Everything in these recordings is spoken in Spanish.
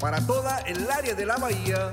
Para toda el área de la bahía,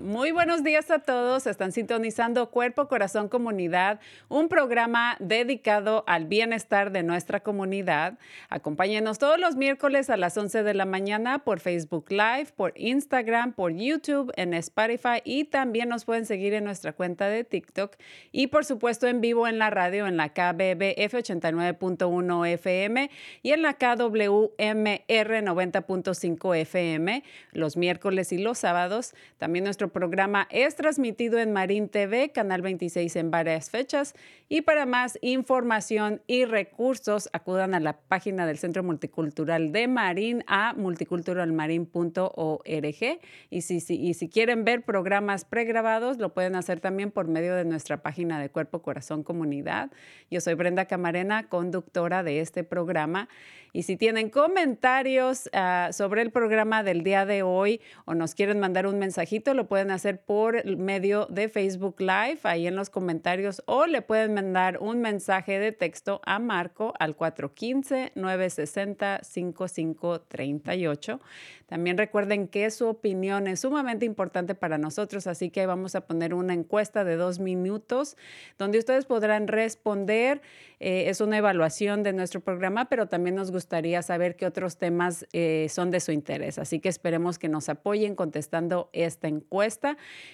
Muy buenos días a todos. Están sintonizando Cuerpo, Corazón, Comunidad, un programa dedicado al bienestar de nuestra comunidad. Acompáñenos todos los miércoles a las 11 de la mañana por Facebook Live, por Instagram, por YouTube, en Spotify y también nos pueden seguir en nuestra cuenta de TikTok y por supuesto en vivo en la radio en la KBBF 89.1 FM y en la KWMR 90.5 FM los miércoles y los sábados. También nuestro programa es transmitido en Marín TV, Canal 26 en varias fechas. Y para más información y recursos, acudan a la página del Centro Multicultural de Marín a multiculturalmarin.org. Y si, si, y si quieren ver programas pregrabados, lo pueden hacer también por medio de nuestra página de Cuerpo, Corazón, Comunidad. Yo soy Brenda Camarena, conductora de este programa. Y si tienen comentarios ah, sobre el programa del día de hoy o nos quieren mandar un mensajito, lo pueden hacer por medio de Facebook Live, ahí en los comentarios, o le pueden mandar un mensaje de texto a Marco al 415-960-5538. También recuerden que su opinión es sumamente importante para nosotros, así que vamos a poner una encuesta de dos minutos donde ustedes podrán responder. Eh, es una evaluación de nuestro programa, pero también nos gustaría saber qué otros temas eh, son de su interés. Así que esperemos que nos apoyen contestando esta encuesta.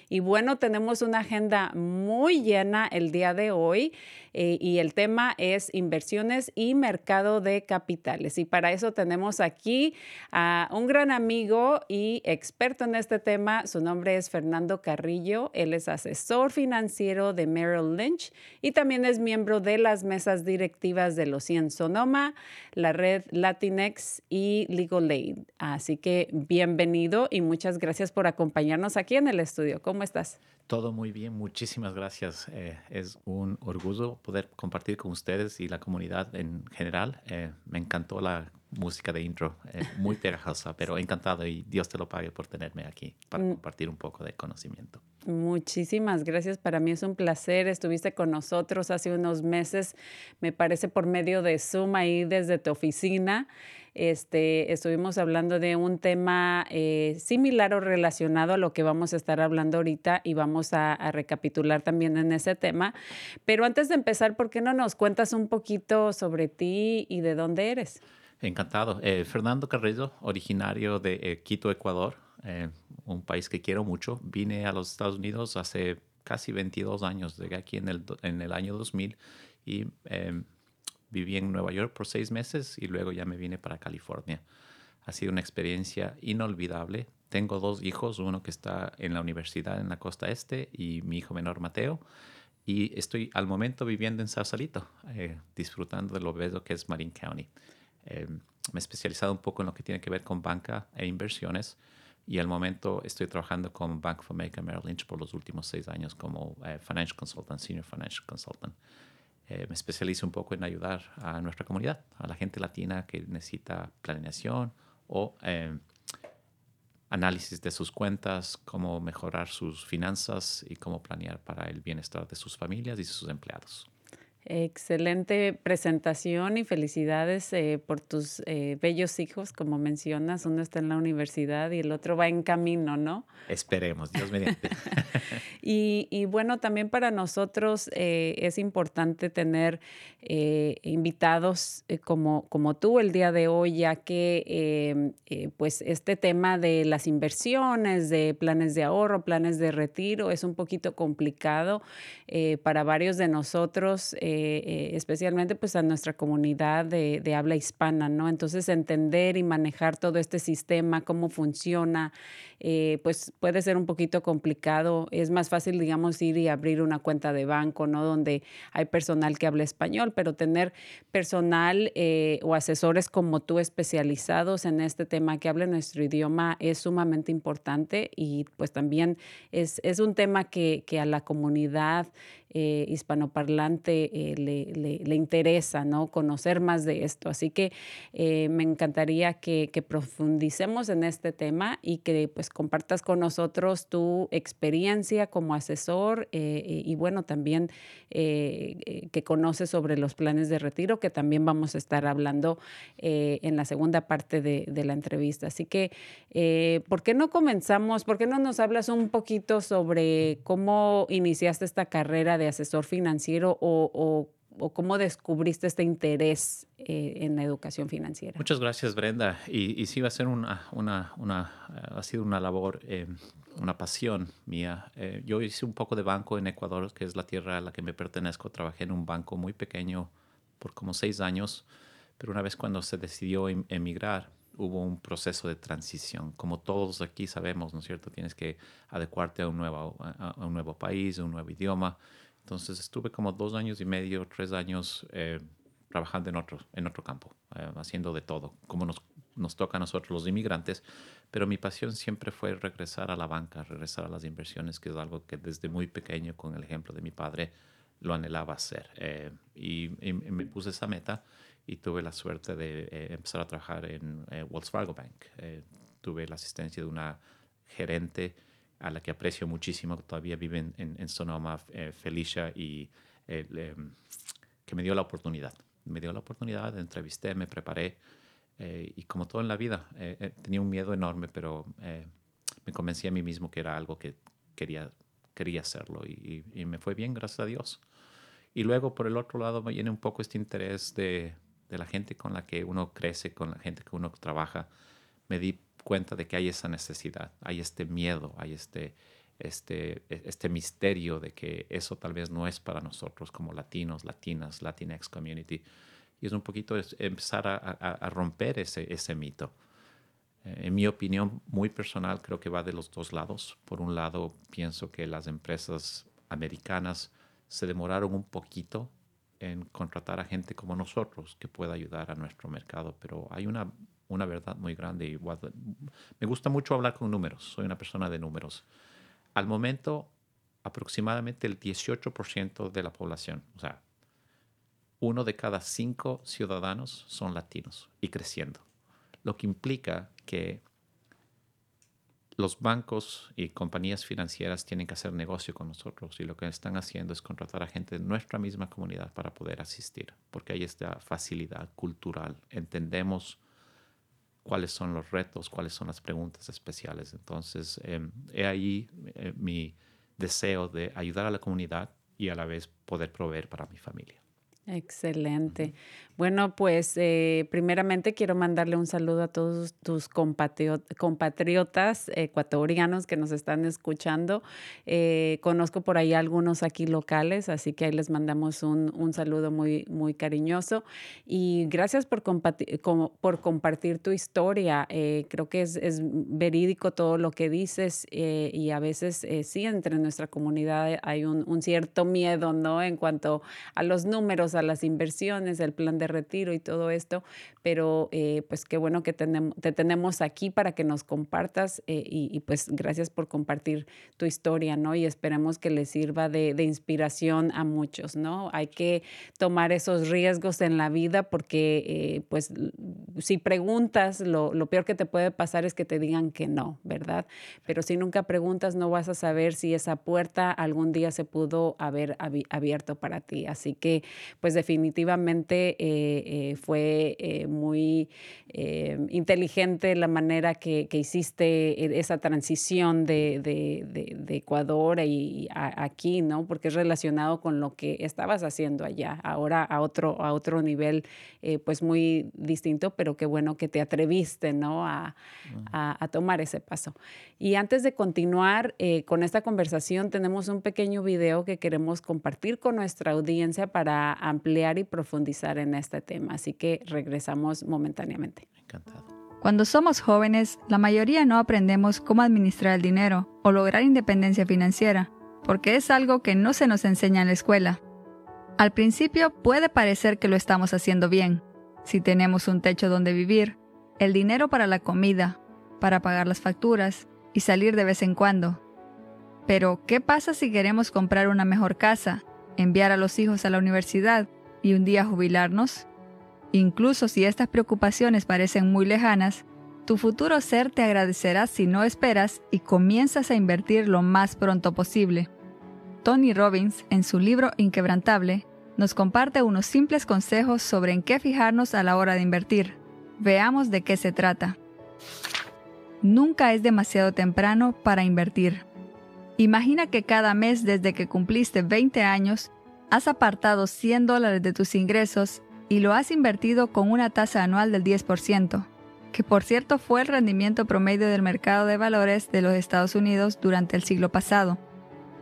Y bueno, tenemos una agenda muy llena el día de hoy eh, y el tema es inversiones y mercado de capitales. Y para eso tenemos aquí a un gran amigo y experto en este tema. Su nombre es Fernando Carrillo. Él es asesor financiero de Merrill Lynch y también es miembro de las mesas directivas de los 100 Sonoma, la red Latinex y Legal Aid. Así que bienvenido y muchas gracias por acompañarnos aquí en el estudio. ¿Cómo estás? Todo muy bien, muchísimas gracias. Eh, es un orgullo poder compartir con ustedes y la comunidad en general. Eh, me encantó la música de intro, eh, muy pegajosa, pero encantado y Dios te lo pague por tenerme aquí para Mm. compartir un poco de conocimiento. Muchísimas gracias. Para mí es un placer. Estuviste con nosotros hace unos meses, me parece por medio de Zoom ahí desde tu oficina. Este, estuvimos hablando de un tema eh, similar o relacionado a lo que vamos a estar hablando ahorita y vamos a, a recapitular también en ese tema. Pero antes de empezar, ¿por qué no nos cuentas un poquito sobre ti y de dónde eres? Encantado. Eh, Fernando Carrillo, originario de eh, Quito, Ecuador, eh, un país que quiero mucho. Vine a los Estados Unidos hace casi 22 años. Llegué aquí en el, en el año 2000 y eh, viví en Nueva York por seis meses y luego ya me vine para California. Ha sido una experiencia inolvidable. tengo dos hijos, uno que está en la universidad en la costa este y mi hijo menor Mateo. Y estoy al momento viviendo en Sausalito, eh, disfrutando de lo bello que es Marin County. Eh, me he especializado un poco en lo que tiene que ver con banca e inversiones y al momento estoy trabajando con Bank of America Merrill Lynch por los últimos seis años como eh, Financial Consultant, Senior Financial Consultant. Eh, me especializo un poco en ayudar a nuestra comunidad, a la gente latina que necesita planeación o eh, análisis de sus cuentas, cómo mejorar sus finanzas y cómo planear para el bienestar de sus familias y sus empleados. Excelente presentación y felicidades eh, por tus eh, bellos hijos, como mencionas. Uno está en la universidad y el otro va en camino, ¿no? Esperemos, Dios mediante. y, y, bueno, también para nosotros eh, es importante tener invitados como, como tú el día de hoy, ya que pues este tema de las inversiones, de planes de ahorro, planes de retiro, es un poquito complicado para varios de nosotros. Eh, especialmente pues a nuestra comunidad de, habla hispana, ¿no? Entonces entender y manejar todo este sistema, cómo funciona, eh, pues puede ser un poquito complicado. Es más fácil, digamos, ir y abrir una cuenta de banco, ¿no? Donde hay personal que habla español, pero tener personal eh, o asesores como tú especializados en este tema que hable nuestro idioma es sumamente importante y pues también es, es un tema que, que a la comunidad eh, hispanoparlante le, le, le, interesa, ¿no? Conocer más de esto. Así que me encantaría que, que profundicemos en este tema y que pues compartas con nosotros tu experiencia como asesor eh, y bueno, también eh, eh, que conoces sobre los planes de retiro, que también vamos a estar hablando en la segunda parte de, de la entrevista. Así que, ¿por qué no comenzamos? ¿Por qué no nos hablas un poquito sobre cómo iniciaste esta carrera de asesor financiero o, o o cómo descubriste este interés eh, en la educación financiera? Muchas gracias, Brenda. Y, y sí, va a ser una, una, una uh, ha sido una labor, eh, una pasión mía. Eh, yo hice un poco de banco en Ecuador, que es la tierra a la que me pertenezco. Trabajé en un banco muy pequeño por como seis años, pero una vez cuando se decidió em emigrar, hubo un proceso de transición. Como todos aquí sabemos, ¿no es cierto? Tienes que adecuarte a un nuevo, a un nuevo país, a un nuevo idioma. Entonces estuve como dos años y medio, tres años eh, trabajando en otro, en otro campo, eh, haciendo de todo, como nos, nos toca a nosotros los inmigrantes. Pero mi pasión siempre fue regresar a la banca, regresar a las inversiones, que es algo que desde muy pequeño, con el ejemplo de mi padre, lo anhelaba hacer. Eh, y, me puse esa meta y tuve la suerte de empezar a trabajar en eh, Wells Fargo Bank. tuve la asistencia de una gerente a la que aprecio muchísimo, que todavía vive en, en, en Sonoma, eh, Felicia, y eh, que me dio la oportunidad. Me dio la oportunidad, entrevisté, me preparé, eh, y como todo en la vida, tenía un miedo enorme, pero me convencí a mí mismo que era algo que quería, quería hacerlo, y, y, y, me fue bien, gracias a Dios. Y luego, por el otro lado, me viene un poco este interés de, de la gente con la que uno crece, con la gente que uno trabaja. Me di cuenta de que hay esa necesidad, hay este miedo, hay este, este, este misterio de que eso tal vez no es para nosotros como latinos, latinas, Latinx community. Y es un poquito empezar a, a, a romper ese, ese mito. Eh, en mi opinión muy personal, creo que va de los dos lados. Por un lado, pienso que las empresas americanas se demoraron un poquito en contratar a gente como nosotros que pueda ayudar a nuestro mercado, pero hay una una verdad muy grande. Y me gusta mucho hablar con números, soy una persona de números. Al momento, aproximadamente el 18% de la población, o sea, uno de cada cinco ciudadanos son latinos y creciendo, lo que implica que los bancos y compañías financieras tienen que hacer negocio con nosotros y lo que están haciendo es contratar a gente de nuestra misma comunidad para poder asistir, porque hay esta facilidad cultural. Entendemos cuáles son los retos, cuáles son las preguntas especiales. Entonces, eh, he ahí eh, mi deseo de ayudar a la comunidad y a la vez poder proveer para mi familia. Excelente. Bueno, pues eh, primeramente quiero mandarle un saludo a todos tus compatriotas ecuatorianos que nos están escuchando. Eh, conozco por ahí algunos aquí locales, así que ahí les mandamos un, un saludo muy, muy cariñoso. Y gracias por, compartir, por compartir tu historia. Eh, creo que es, es, verídico todo lo que dices y a veces sí, entre nuestra comunidad hay un, un cierto miedo, ¿no? En cuanto a los números, a las inversiones, el plan de retiro y todo esto, pero eh, pues qué bueno que te tenemos aquí para que nos compartas eh, y, pues gracias por compartir tu historia, ¿no? Y esperemos que le sirva de, inspiración a muchos, ¿no? Hay que tomar esos riesgos en la vida porque eh, pues si preguntas, lo, lo peor que te puede pasar es que te digan que no, ¿verdad? Pero si nunca preguntas, no vas a saber si esa puerta algún día se pudo haber abierto para ti. Así que, pues definitivamente eh, fue eh, muy eh, inteligente la manera que, hiciste esa transición de, Ecuador y aquí, ¿no? Porque es relacionado con lo que estabas haciendo allá, ahora a otro, a otro nivel, pues muy distinto, pero qué bueno que te atreviste, ¿no? A, a, tomar ese paso. Y antes de continuar con esta conversación, tenemos un pequeño video que queremos compartir con nuestra audiencia para ampliar y profundizar en este tema. Así que regresamos momentáneamente. Encantado. Cuando somos jóvenes, la mayoría no aprendemos cómo administrar el dinero o lograr independencia financiera, porque es algo que no se nos enseña en la escuela. Al principio puede parecer que lo estamos haciendo bien. Si tenemos un techo donde vivir, el dinero para la comida, para pagar las facturas y salir de vez en cuando. Pero, ¿qué pasa si queremos comprar una mejor casa, enviar a los hijos a la universidad y un día jubilarnos? Incluso si estas preocupaciones parecen muy lejanas, tu futuro ser te agradecerá si no esperas y comienzas a invertir lo más pronto posible. Tony Robbins, en su libro Inquebrantable, nos comparte unos simples consejos sobre en qué fijarnos a la hora de invertir. Veamos de qué se trata. Nunca es demasiado temprano para invertir. Imagina que cada mes desde que cumpliste 20 años has apartado 100 dólares de tus ingresos y lo has invertido con una tasa anual del 10%, que por cierto fue el rendimiento promedio del mercado de valores de los Estados Unidos durante el siglo pasado.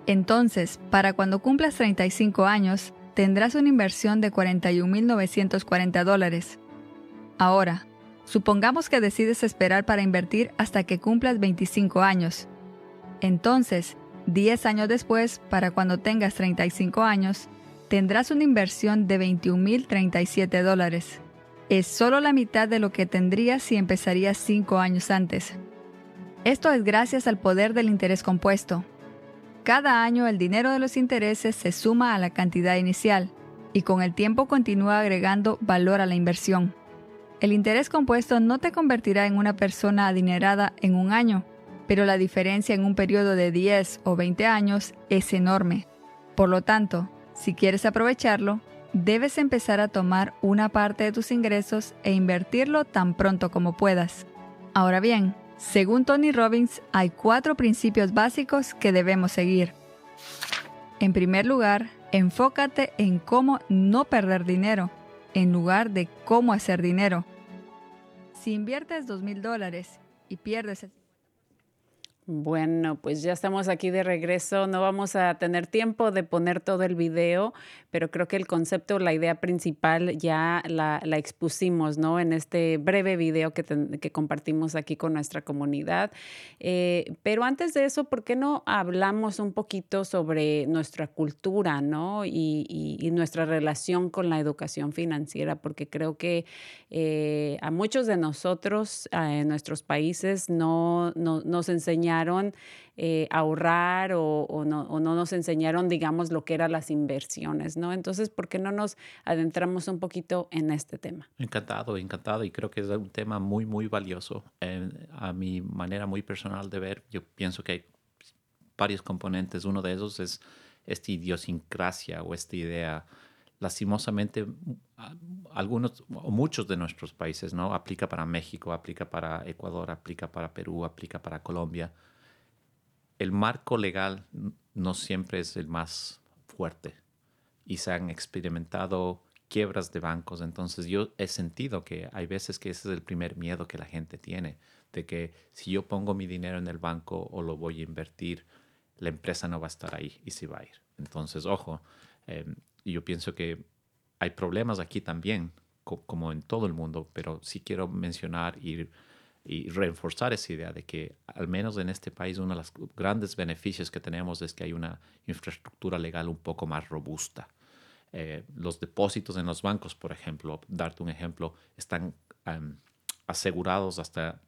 Entonces, para cuando cumplas 35 años, tendrás una inversión de 41.940 dólares. Ahora, supongamos que decides esperar para invertir hasta que cumplas 25 años. Entonces, 10 años después, para cuando tengas 35 años, tendrás una inversión de 21.037 dólares. Es solo la mitad de lo que tendrías si empezarías 5 años antes. Esto es gracias al poder del interés compuesto. Cada año el dinero de los intereses se suma a la cantidad inicial y con el tiempo continúa agregando valor a la inversión. El interés compuesto no te convertirá en una persona adinerada en un año, pero la diferencia en un periodo de 10 o 20 años es enorme. Por lo tanto, si quieres aprovecharlo, debes empezar a tomar una parte de tus ingresos e invertirlo tan pronto como puedas. Ahora bien, según Tony Robbins, hay cuatro principios básicos que debemos seguir. En primer lugar, enfócate en cómo no perder dinero, en lugar de cómo hacer dinero. Si inviertes $2,000 dólares y pierdes el bueno, pues ya estamos aquí de regreso. No vamos a tener tiempo de poner todo el video, pero creo que el concepto, la idea principal ya la, expusimos, ¿no? En este breve video que, que compartimos aquí con nuestra comunidad. Eh, pero antes de eso, ¿por qué no hablamos un poquito sobre nuestra cultura, ¿no? Y, nuestra relación con la educación financiera, porque creo que eh, a muchos de nosotros en nuestros países no, no nos enseñaron eh, ahorrar o, no, nos enseñaron, digamos, lo que eran las inversiones, ¿no? Entonces, ¿por qué no nos adentramos un poquito en este tema? Encantado, encantado. Y creo que es un tema muy, muy valioso. a mi manera muy personal de ver, yo pienso que hay varios componentes. Uno de esos es esta idiosincrasia o esta idea lastimosamente algunos o muchos de nuestros países, ¿no? Aplica para México, aplica para Ecuador, aplica para Perú, aplica para Colombia el marco legal no siempre es el más fuerte y se han experimentado quiebras de bancos. Entonces yo he sentido que hay veces que ese es el primer miedo que la gente tiene, de que si yo pongo mi dinero en el banco o lo voy a invertir, la empresa no va a estar ahí y se va a ir. Entonces, ojo, eh, yo pienso que hay problemas aquí también, como en todo el mundo, pero sí quiero mencionar y, y reforzar esa idea de que al menos en este país uno de los grandes beneficios que tenemos es que hay una infraestructura legal un poco más robusta. Eh, los depósitos en los bancos, por ejemplo, darte un ejemplo, están um, asegurados hasta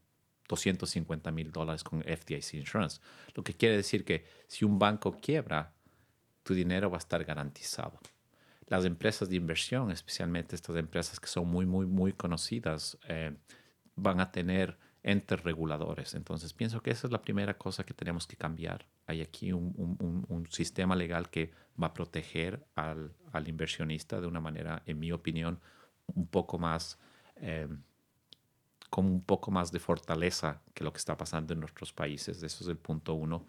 250 mil dólares con FDIC Insurance. Lo que quiere decir que si un banco quiebra, tu dinero va a estar garantizado. Las empresas de inversión, especialmente estas empresas que son muy, muy, muy conocidas, eh, van a tener entes reguladores. Entonces, pienso que esa es la primera cosa que tenemos que cambiar. Hay aquí un, sistema legal que va a proteger al, inversionista de una manera, en mi opinión, un poco más, eh, un poco más de fortaleza que lo que está pasando en nuestros países. Eso es el punto uno.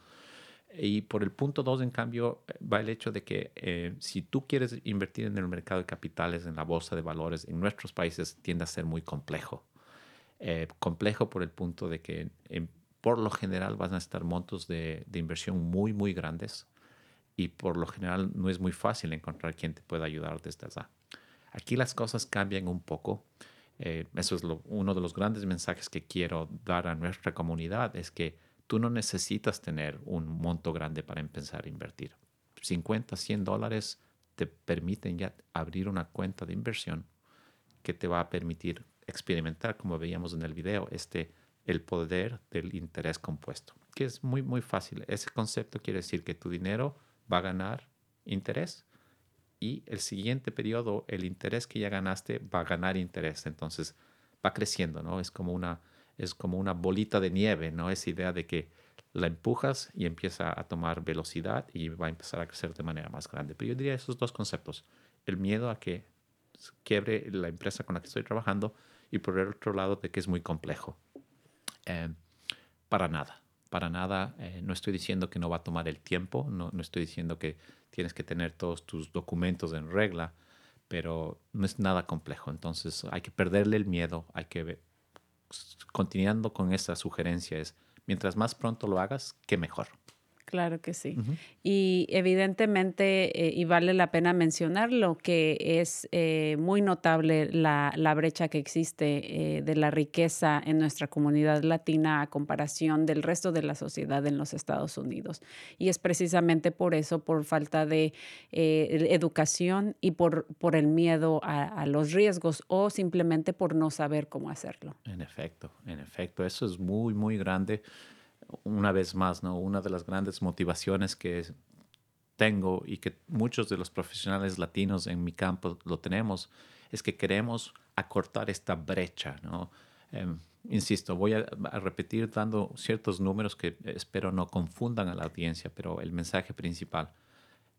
Y por el punto dos, en cambio, va el hecho de que eh, si tú quieres invertir en el mercado de capitales, en la bolsa de valores, en nuestros países tiende a ser muy complejo. Eh, complejo por el punto de que por lo general van a estar montos de, inversión muy, muy grandes y por lo general no es muy fácil encontrar quien te pueda ayudar desde allá. Aquí las cosas cambian un poco. Eh, eso es uno de los grandes mensajes que quiero dar a nuestra comunidad, es que tú no necesitas tener un monto grande para empezar a invertir. 50, 100 dólares te permiten ya abrir una cuenta de inversión que te va a permitir experimentar, como veíamos en el video, este, el poder del interés compuesto, que es muy, muy fácil. Ese concepto quiere decir que tu dinero va a ganar interés y el siguiente periodo, el interés que ya ganaste va a ganar interés. Entonces va creciendo, ¿no? Es como una, es como una bolita de nieve, ¿no? Esa idea de que la empujas y empieza a tomar velocidad y va a empezar a crecer de manera más grande. Pero yo diría esos dos conceptos. El miedo a que quiebre la empresa con la que estoy trabajando y por el otro lado de que es muy complejo. Eh, para nada, para nada. Eh, no estoy diciendo que no va a tomar el tiempo, no, no estoy diciendo que tienes que tener todos tus documentos en regla, pero no es nada complejo. Entonces hay que perderle el miedo, hay que, continuando con esa sugerencia, es mientras más pronto lo hagas, qué mejor. Claro que sí. Y evidentemente, eh, y vale la pena mencionarlo, que es eh, muy notable la, la, brecha que existe eh, de la riqueza en nuestra comunidad latina a comparación del resto de la sociedad en los Estados Unidos. Y es precisamente por eso, por falta de educación y por, por el miedo a, a los riesgos o simplemente por no saber cómo hacerlo. En efecto, en efecto, eso es muy, muy grande una vez más, ¿no? Una de las grandes motivaciones que tengo y que muchos de los profesionales latinos en mi campo lo tenemos es que queremos acortar esta brecha, ¿no? Eh, insisto, voy a, a, repetir dando ciertos números que espero no confundan a la audiencia, pero el mensaje principal,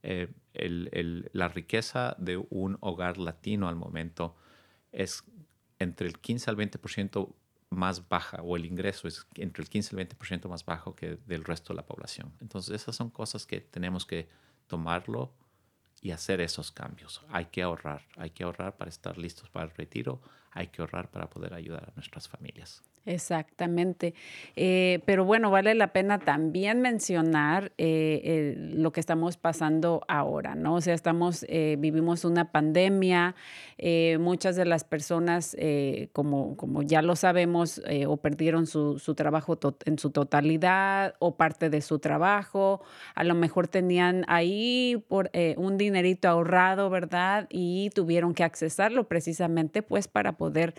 eh, el, el, la riqueza de un hogar latino al momento es entre el 15 al 20% más baja o el ingreso es entre el 15 y el 20% más bajo que del resto de la población. Entonces esas son cosas que tenemos que tomarlo y hacer esos cambios. Hay que ahorrar, hay que ahorrar para estar listos para el retiro, hay que ahorrar para poder ayudar a nuestras familias. Exactamente. Eh, pero bueno, vale la pena también mencionar eh, lo que estamos pasando ahora, ¿no? O sea, estamos, eh, vivimos una pandemia, muchas de las personas, como, como ya lo sabemos, o perdieron su, su trabajo en su totalidad o parte de su trabajo, a lo mejor tenían ahí por, un dinerito ahorrado, ¿verdad? Y tuvieron que accesarlo precisamente pues para poder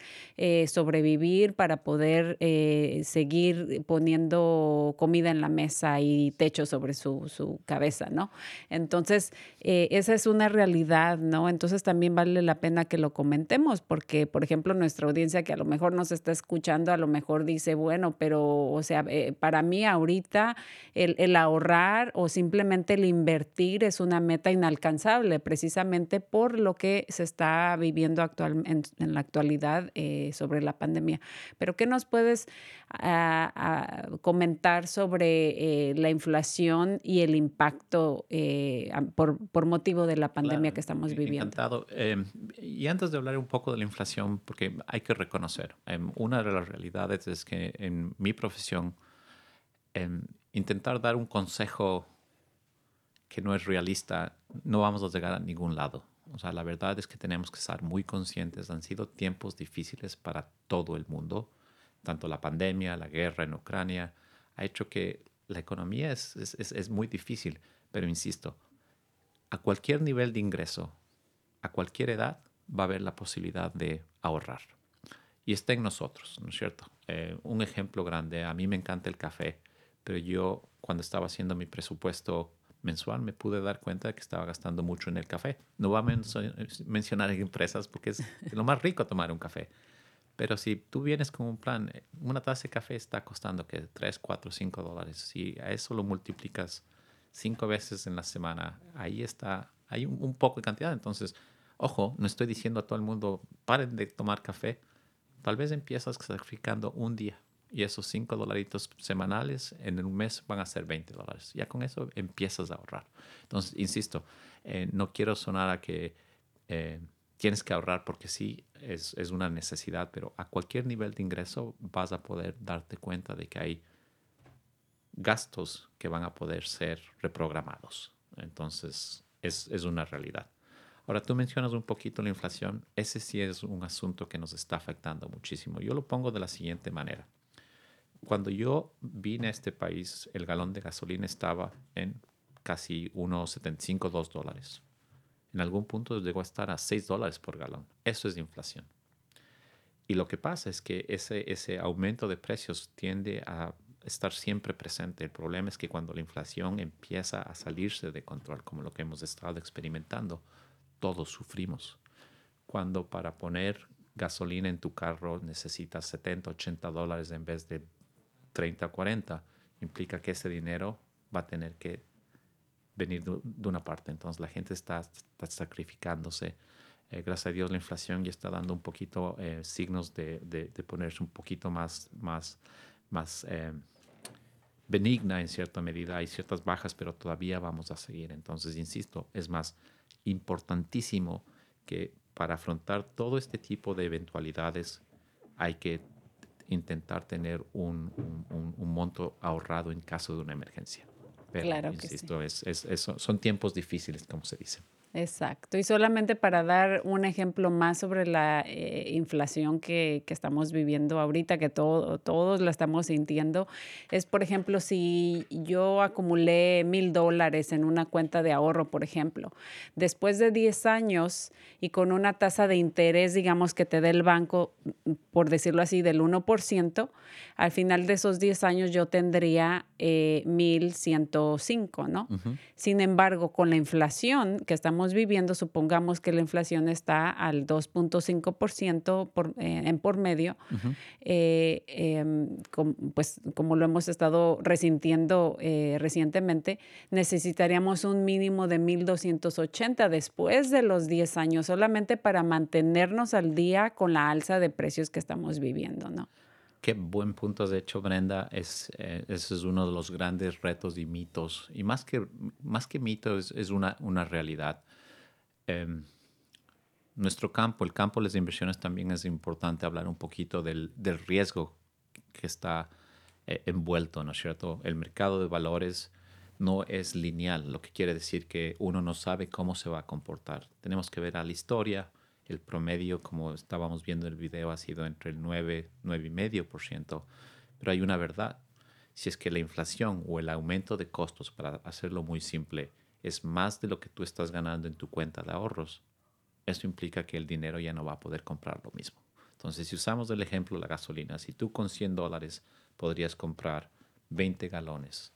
sobrevivir, para poder eh, seguir poniendo comida en la mesa y techo sobre su, su cabeza, ¿no? Entonces, eh, esa es una realidad, ¿no? Entonces también vale la pena que lo comentemos porque, por ejemplo, nuestra audiencia que a lo mejor nos está escuchando, a lo mejor dice, bueno, pero, o sea, eh, para mí ahorita el, ahorrar o simplemente el invertir es una meta inalcanzable, precisamente por lo que se está viviendo actual, en, en la actualidad sobre la pandemia. Pero ¿qué nos nos puedes ah, ah, comentar sobre eh, la inflación y el impacto eh, por, por motivo de la pandemia Claro, que estamos e- viviendo? Encantado. Eh, y antes de hablar un poco de la inflación, porque hay que reconocer, em, una de las realidades es que en mi profesión, em, intentar dar un consejo que no es realista, no vamos a llegar a ningún lado. O sea, la verdad es que tenemos que estar muy conscientes. Han sido tiempos difíciles para todo el mundo. Tanto la pandemia, la guerra en Ucrania, ha hecho que la economía es, es- es- muy difícil. Pero insisto, a cualquier nivel de ingreso, a cualquier edad, va a haber la posibilidad de ahorrar. Y está en nosotros, ¿no es cierto? Eh, un ejemplo grande, a mí me encanta el café, pero yo cuando estaba haciendo mi presupuesto mensual me pude dar cuenta de que estaba gastando mucho en el café. No voy a menso- mencionar empresas porque es lo más rico tomar un café. Pero si tú vienes con un plan, eh, una taza de café está costando que 3, 4, 5 dólares. Si a eso lo multiplicas cinco veces en la semana, ahí está, hay un, un poco de cantidad. Entonces, ojo, no estoy diciendo a todo el mundo, paren de tomar café. Tal vez empiezas sacrificando un día y esos 5 dolaritos semanales en un mes van a ser 20 dólares. Ya con eso empiezas a ahorrar. Entonces, insisto, eh, no quiero sonar a que eh, tienes que ahorrar porque sí, es, es una necesidad, pero a cualquier nivel de ingreso vas a poder darte cuenta de que hay gastos que van a poder ser reprogramados. Entonces, es, es una realidad. Ahora, tú mencionas un poquito la inflación. Ese sí es un asunto que nos está afectando muchísimo. Yo lo pongo de la siguiente manera. Cuando yo vine a este país, el galón de gasolina estaba en casi 1,75, 2 dólares. En algún punto llegó a estar a 6 dólares por galón. Eso es inflación. Y lo que pasa es que ese, ese aumento de precios tiende a estar siempre presente. El problema es que cuando la inflación empieza a salirse de control, como lo que hemos estado experimentando, todos sufrimos. Cuando para poner gasolina en tu carro necesitas 70, 80 dólares en vez de 30, 40, implica que ese dinero va a tener que venir de, una parte. Entonces la gente está, está sacrificándose. Eh, gracias a Dios la inflación ya está dando un poquito eh, signos de, de, de, ponerse un poquito más, más, más eh, benigna en cierta medida. Hay ciertas bajas, pero todavía vamos a seguir. Entonces, insisto, es más importantísimo que para afrontar todo este tipo de eventualidades hay que intentar tener un, un, un monto ahorrado en caso de una emergencia. Pero, claro que insisto, sí. es, es, es, son tiempos difíciles, como se dice. Exacto. Y solamente para dar un ejemplo más sobre la eh, inflación que, que, estamos viviendo ahorita, que todo, todos la estamos sintiendo, es, por ejemplo, si yo acumulé mil dólares en una cuenta de ahorro, por ejemplo, después de 10 años y con una tasa de interés, digamos, que te dé el banco, por decirlo así, del 1%, al final de esos 10 años yo tendría eh, 1.105, ¿no? Uh -huh. Sin embargo, con la inflación que estamos viviendo, supongamos que la inflación está al 2.5% por, eh, en por medio, uh -huh. eh, eh, com, pues como lo hemos estado resintiendo eh, recientemente, necesitaríamos un mínimo de 1.280 después de los 10 años, solamente para mantenernos al día con la alza de precios que estamos viviendo, ¿no? Qué buen punto has hecho, Brenda. Es, eh, ese es uno de los grandes retos y mitos. Y más que, más que mito, es, es una, una realidad. Eh, nuestro campo, el campo de las inversiones, también es importante hablar un poquito del, del riesgo que está eh, envuelto, ¿no es cierto? El mercado de valores no es lineal, lo que quiere decir que uno no sabe cómo se va a comportar. Tenemos que ver a la historia, el promedio, como estábamos viendo en el video, ha sido entre el 9, 9,5%. Pero hay una verdad. Si es que la inflación o el aumento de costos, para hacerlo muy simple, es más de lo que tú estás ganando en tu cuenta de ahorros, eso implica que el dinero ya no va a poder comprar lo mismo. Entonces, si usamos el ejemplo de la gasolina, si tú con 100 dólares podrías comprar 20 galones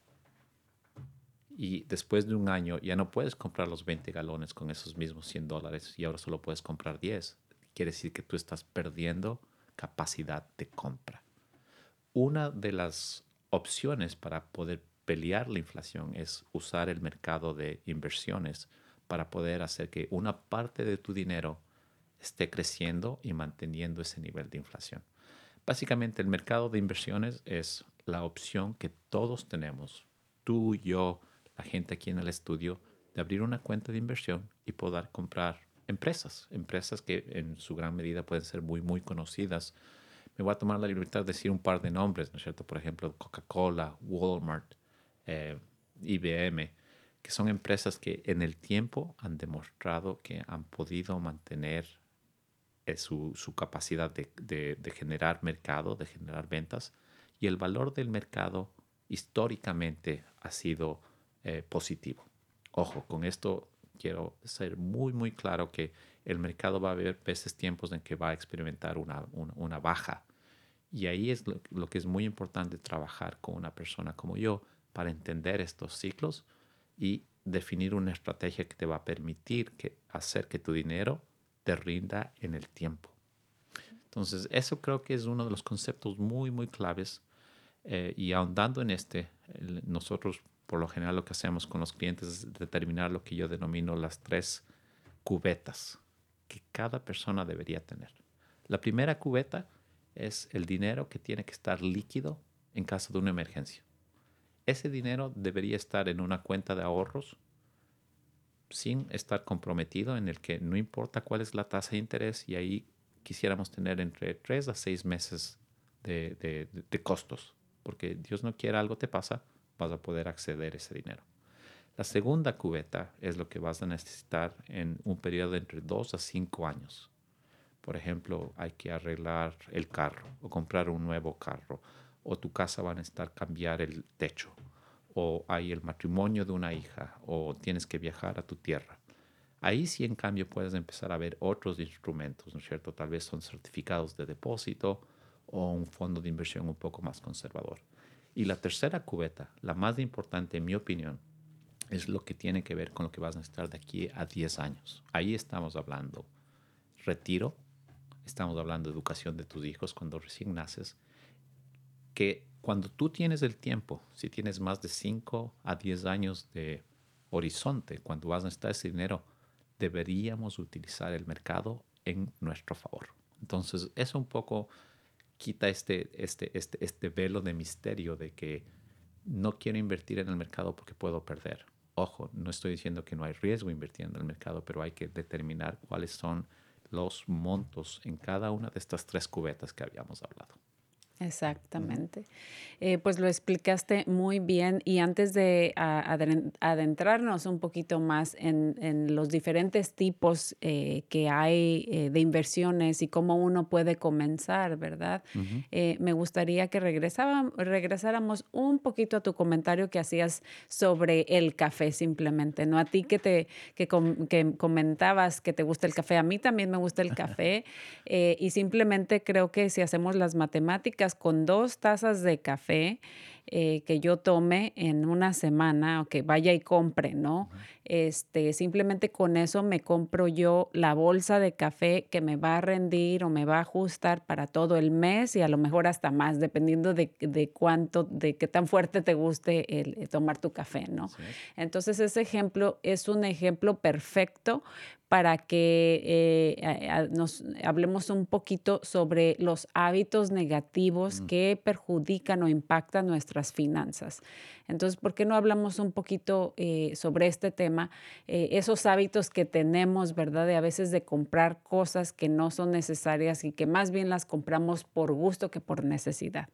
y después de un año ya no puedes comprar los 20 galones con esos mismos 100 dólares y ahora solo puedes comprar 10. Quiere decir que tú estás perdiendo capacidad de compra. Una de las opciones para poder pelear la inflación es usar el mercado de inversiones para poder hacer que una parte de tu dinero esté creciendo y manteniendo ese nivel de inflación. Básicamente el mercado de inversiones es la opción que todos tenemos, tú, yo, la gente aquí en el estudio, de abrir una cuenta de inversión y poder comprar empresas, empresas que en su gran medida pueden ser muy, muy conocidas. Me voy a tomar la libertad de decir un par de nombres, ¿no es cierto? Por ejemplo, Coca-Cola, Walmart, eh, IBM, que son empresas que en el tiempo han demostrado que han podido mantener eh, su, su, capacidad de, de, de, generar mercado, de generar ventas, y el valor del mercado históricamente ha sido eh, positivo. Ojo, con esto quiero ser muy, muy claro que el mercado va a haber veces tiempos en que va a experimentar una, una, una baja. Y ahí es lo, lo, que es muy importante trabajar con una persona como yo para entender estos ciclos y definir una estrategia que te va a permitir que, hacer que tu dinero te rinda en el tiempo. Entonces, eso creo que es uno de los conceptos muy, muy claves. Eh, y ahondando en este, nosotros por lo general lo que hacemos con los clientes es determinar lo que yo denomino las tres cubetas que cada persona debería tener. La primera cubeta es el dinero que tiene que estar líquido en caso de una emergencia. Ese dinero debería estar en una cuenta de ahorros sin estar comprometido en el que no importa cuál es la tasa de interés y ahí quisiéramos tener entre tres a seis meses de, costos, porque Dios no quiera algo te pasa, vas a poder acceder a ese dinero. La segunda cubeta es lo que vas a necesitar en un periodo de entre 2 a 5 años. Por ejemplo, hay que arreglar el carro o comprar un nuevo carro o tu casa va a necesitar cambiar el techo o hay el matrimonio de una hija o tienes que viajar a tu tierra. Ahí sí, en cambio, puedes empezar a ver otros instrumentos, ¿no es cierto? Tal vez son certificados de depósito o un fondo de inversión un poco más conservador. Y la tercera cubeta, la más importante en mi opinión, es lo que tiene que ver con lo que vas a necesitar de aquí a 10 años. Ahí estamos hablando retiro, estamos hablando educación de tus hijos cuando recién naces, que cuando tú tienes el tiempo, si tienes más de 5 a 10 años de horizonte, cuando vas a necesitar ese dinero, deberíamos utilizar el mercado en nuestro favor. Entonces, es un poco quita este, este, este, este velo de misterio de que no quiero invertir en el mercado porque puedo perder. Ojo, no estoy diciendo que no hay riesgo invirtiendo en el mercado, pero hay que determinar cuáles son los montos en cada una de estas tres cubetas que habíamos hablado. Exactamente. Eh, pues lo explicaste muy bien y antes de adentrarnos un poquito más en, en los diferentes tipos eh, que hay eh, de inversiones y cómo uno puede comenzar, ¿verdad? Uh -huh. me gustaría que regresáramos un poquito a tu comentario que hacías sobre el café simplemente, ¿no? A ti que, te, que, com que comentabas que te gusta el café, a mí también me gusta el café y simplemente creo que si hacemos las matemáticas, con dos tazas de café eh, que yo tome en una semana o que vaya y compre, ¿no? Este, simplemente con eso me compro yo la bolsa de café que me va a rendir o me va a ajustar para todo el mes y a lo mejor hasta más, dependiendo de, de cuánto, de qué tan fuerte te guste el, el tomar tu café, ¿no? Sí. Entonces ese ejemplo es un ejemplo perfecto para que eh, nos hablemos un poquito sobre los hábitos negativos mm. que perjudican o impactan nuestras finanzas. Entonces, ¿por qué no hablamos un poquito eh, sobre este tema? Eh, esos hábitos que tenemos, ¿verdad? De a veces de comprar cosas que no son necesarias y que más bien las compramos por gusto que por necesidad.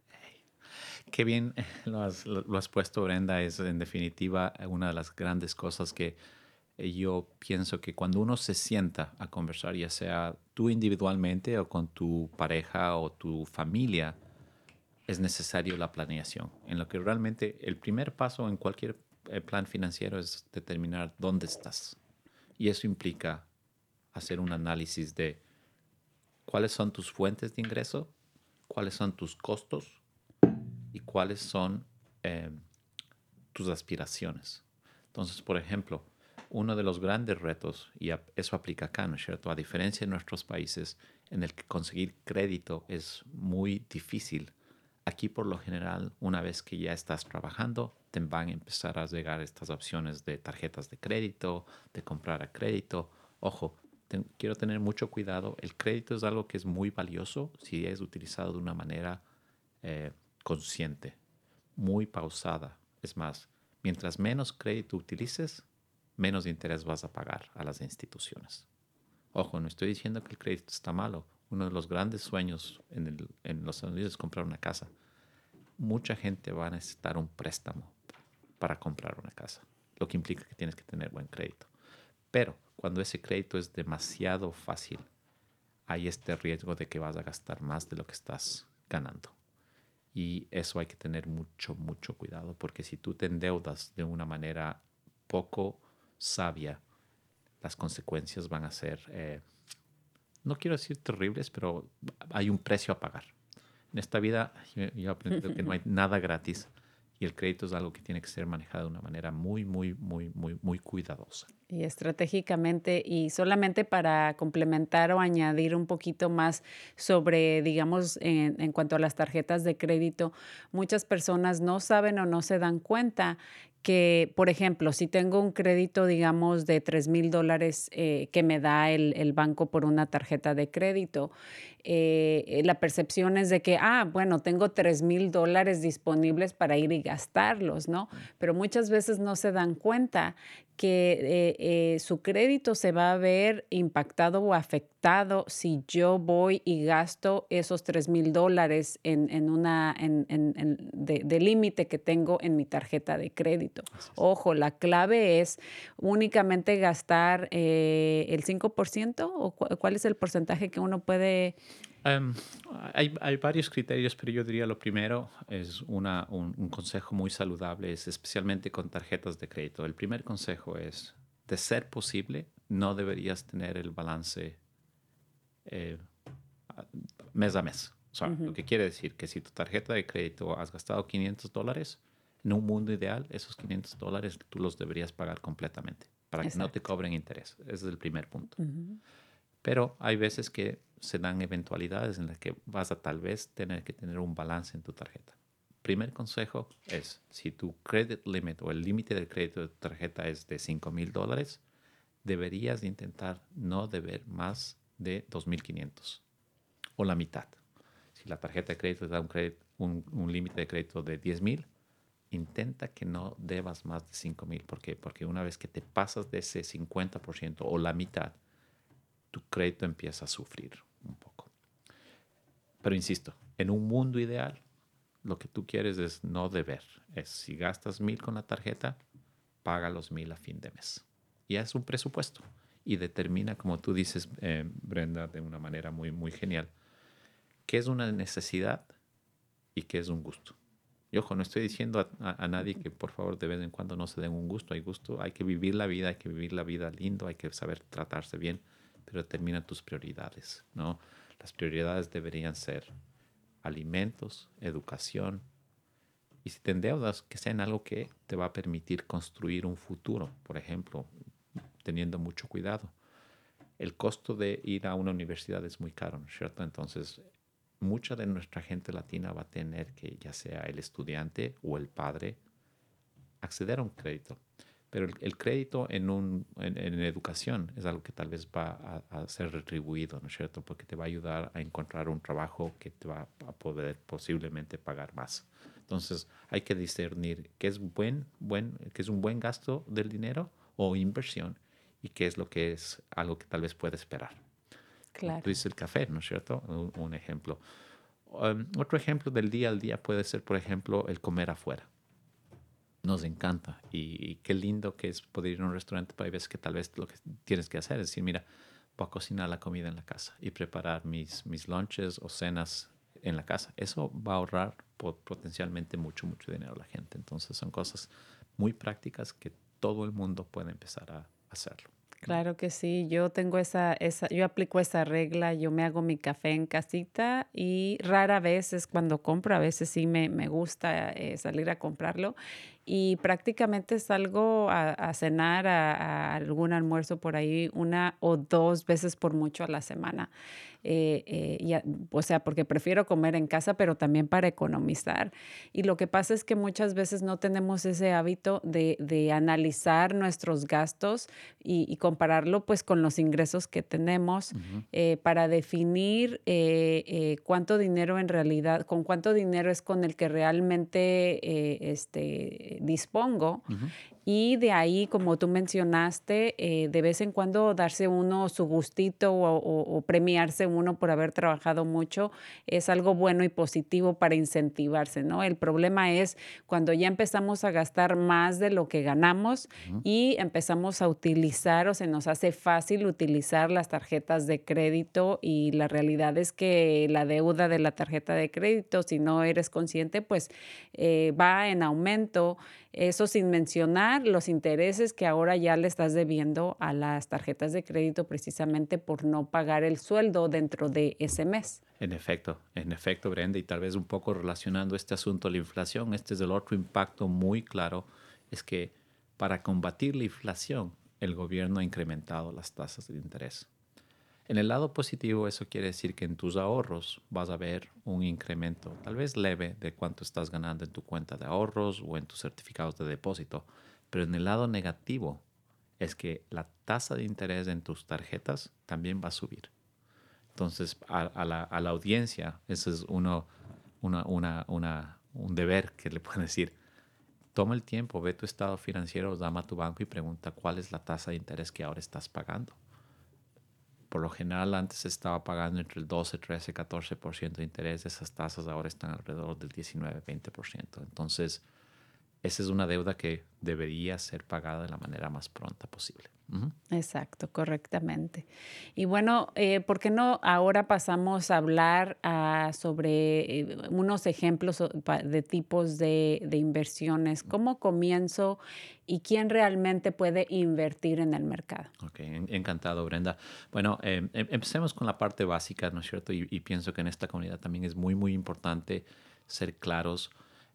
Qué bien lo has, lo has puesto, Brenda. Es en definitiva una de las grandes cosas que yo pienso que cuando uno se sienta a conversar, ya sea tú individualmente o con tu pareja o tu familia, es necesario la planeación. En lo que realmente el primer paso en cualquier eh, plan financiero es determinar dónde estás. Y eso implica hacer un análisis de cuáles son tus fuentes de ingreso, cuáles son tus costos y cuáles son eh, tus aspiraciones. Entonces, por ejemplo, uno de los grandes retos, y eso aplica acá, ¿no es cierto? A diferencia de nuestros países en el que conseguir crédito es muy difícil, aquí por lo general, una vez que ya estás trabajando, te van a empezar a llegar estas opciones de tarjetas de crédito, de comprar a crédito. Ojo, quiero tener mucho cuidado. El crédito es algo que es muy valioso si es utilizado de una manera eh, consciente, muy pausada. Es más, mientras menos crédito utilices, menos interés vas a pagar a las instituciones. Ojo, no estoy diciendo que el crédito está malo. Uno de los grandes sueños en, los Estados Unidos es comprar una casa. Mucha gente va a necesitar un préstamo para comprar una casa, lo que implica que tienes que tener buen crédito. Pero cuando ese crédito es demasiado fácil, hay este riesgo de que vas a gastar más de lo que estás ganando. Y eso hay que tener mucho, mucho cuidado, porque si tú te endeudas de una manera poco sabia, las consecuencias van a ser, eh, no quiero decir terribles, pero hay un precio a pagar. En esta vida yo, yo he aprendido que no hay nada gratis y el crédito es algo que tiene que ser manejado de una manera muy, muy, muy, muy, muy cuidadosa. Y estratégicamente, y solamente para complementar o añadir un poquito más sobre, digamos, en, en cuanto a las tarjetas de crédito, muchas personas no saben o no se dan cuenta que, por ejemplo, si tengo un crédito, digamos, de 3 mil dólares eh, que me da el, el banco por una tarjeta de crédito, eh, la percepción es de que, ah, bueno, tengo 3 mil dólares disponibles para ir y gastarlos, ¿no? Pero muchas veces no se dan cuenta que eh, eh, su crédito se va a ver impactado o afectado si yo voy y gasto esos 3 mil dólares en, en una en, en- de, de límite que tengo en mi tarjeta de crédito. Ojo, la clave es únicamente gastar eh, el 5% o cu- cuál es el porcentaje que uno puede... Em, hay, hay varios criterios, pero yo diría lo primero es una, un, un consejo muy saludable, es especialmente con tarjetas de crédito. El primer consejo es, de ser posible, no deberías tener el balance eh, mes a mes. O sea, Lo que quiere decir que si tu tarjeta de crédito has gastado 500 dólares, en un mundo ideal, esos 500 dólares tú los deberías pagar completamente para que no te cobren interés. Ese es el primer punto. Pero hay veces que se dan eventualidades en las que vas a tal vez tener que tener un balance en tu tarjeta. Primer consejo es, si tu credit limit o el límite del crédito de tu tarjeta es de 5 mil dólares, deberías de intentar no deber más de 2.500 o la mitad. Si la tarjeta de crédito te da un, un, un límite de crédito de 10 mil, intenta que no debas más de 5 mil. ¿Por qué? Porque una vez que te pasas de ese 50% o la mitad, tu crédito empieza a sufrir un poco. Pero insisto, en un mundo ideal, lo que tú quieres es no deber. Es si gastas mil con la tarjeta, paga los mil a fin de mes. Y es un presupuesto. Y determina, como tú dices, eh, Brenda, de una manera muy, muy genial, qué es una necesidad y qué es un gusto. Y ojo, no estoy diciendo a, a- nadie que por favor de vez en cuando no se den un gusto. Hay gusto, hay que vivir la vida, hay que vivir la vida lindo, hay que saber tratarse bien, pero determina tus prioridades, ¿no? Las prioridades deberían ser alimentos, educación, y si te endeudas, que sea en algo que te va a permitir construir un futuro, por ejemplo, teniendo mucho cuidado. El costo de ir a una universidad es muy caro, ¿no es cierto? Entonces, mucha de nuestra gente latina va a tener que, ya sea el estudiante o el padre, acceder a un crédito. Pero el, crédito en, un, en educación es algo que tal vez va a, a ser retribuido, ¿no es cierto? Porque te va a ayudar a encontrar un trabajo que te va a poder posiblemente pagar más. Entonces hay que discernir qué es, buen, buen, qué es un buen gasto del dinero o inversión y qué es lo que es algo que tal vez puede esperar. Claro. Tú dices el café, ¿no es cierto? Un, un ejemplo. Um, otro ejemplo del día al día puede ser, por ejemplo, el comer afuera. Nos encanta y, y qué lindo que es poder ir a un restaurante, hay veces que tal vez lo que tienes que hacer es decir, mira, voy a cocinar la comida en la casa y preparar mis, mis lunches o cenas en la casa. Eso va a ahorrar po- potencialmente mucho, mucho dinero a la gente. Entonces son cosas muy prácticas que todo el mundo puede empezar a hacerlo. Claro que sí, yo tengo esa, esa, yo aplico esa regla, yo me hago mi café en casita y rara vez es cuando compro, a veces sí me, me gusta eh, salir a comprarlo y prácticamente salgo a, a cenar, a, a algún almuerzo por ahí una o dos veces por mucho a la semana. Eh, eh, y a- o sea, porque prefiero comer en casa, pero también para economizar. Y lo que pasa es que muchas veces no tenemos ese hábito de, de analizar nuestros gastos y, y compararlo pues con los ingresos que tenemos eh, para definir cuánto dinero en realidad, con cuánto dinero es con el que realmente este, dispongo. Y de ahí, como tú mencionaste, eh, de vez en cuando darse uno su gustito o, o- o premiarse uno por haber trabajado mucho es algo bueno y positivo para incentivarse, ¿no? El problema es cuando ya empezamos a gastar más de lo que ganamos y empezamos a utilizar o se nos hace fácil utilizar las tarjetas de crédito y la realidad es que la deuda de la tarjeta de crédito, si no eres consciente, pues eh, va en aumento. Eso sin mencionar los intereses que ahora ya le estás debiendo a las tarjetas de crédito precisamente por no pagar el sueldo dentro de ese mes. En efecto, en efecto, Brenda, y tal vez un poco relacionando este asunto a la inflación, este es el otro impacto muy claro, es que para combatir la inflación, el gobierno ha incrementado las tasas de interés. En el lado positivo, eso quiere decir que en tus ahorros vas a ver un incremento, tal vez leve, de cuánto estás ganando en tu cuenta de ahorros o en tus certificados de depósito. Pero en el lado negativo es que la tasa de interés en tus tarjetas también va a subir. Entonces, a, la, audiencia, ese es uno, un deber que le pueden decir. Toma el tiempo, ve tu estado financiero, llama a tu banco y pregunta cuál es la tasa de interés que ahora estás pagando. Por lo general, antes estaba pagando entre el 12, 13, 14% de interés. Esas tasas ahora están alrededor del 19, 20%. Entonces, esa es una deuda que debería ser pagada de la manera más pronta posible. Exacto, correctamente. Y bueno, eh, ¿por qué no ahora pasamos a hablar ah, sobre eh, unos ejemplos de tipos de, de inversiones? ¿Cómo comienzo y quién realmente puede invertir en el mercado? Ok, en- encantado, Brenda. Bueno, em, em- empecemos con la parte básica, ¿no es cierto? Y, y pienso que en esta comunidad también es muy, muy importante ser claros.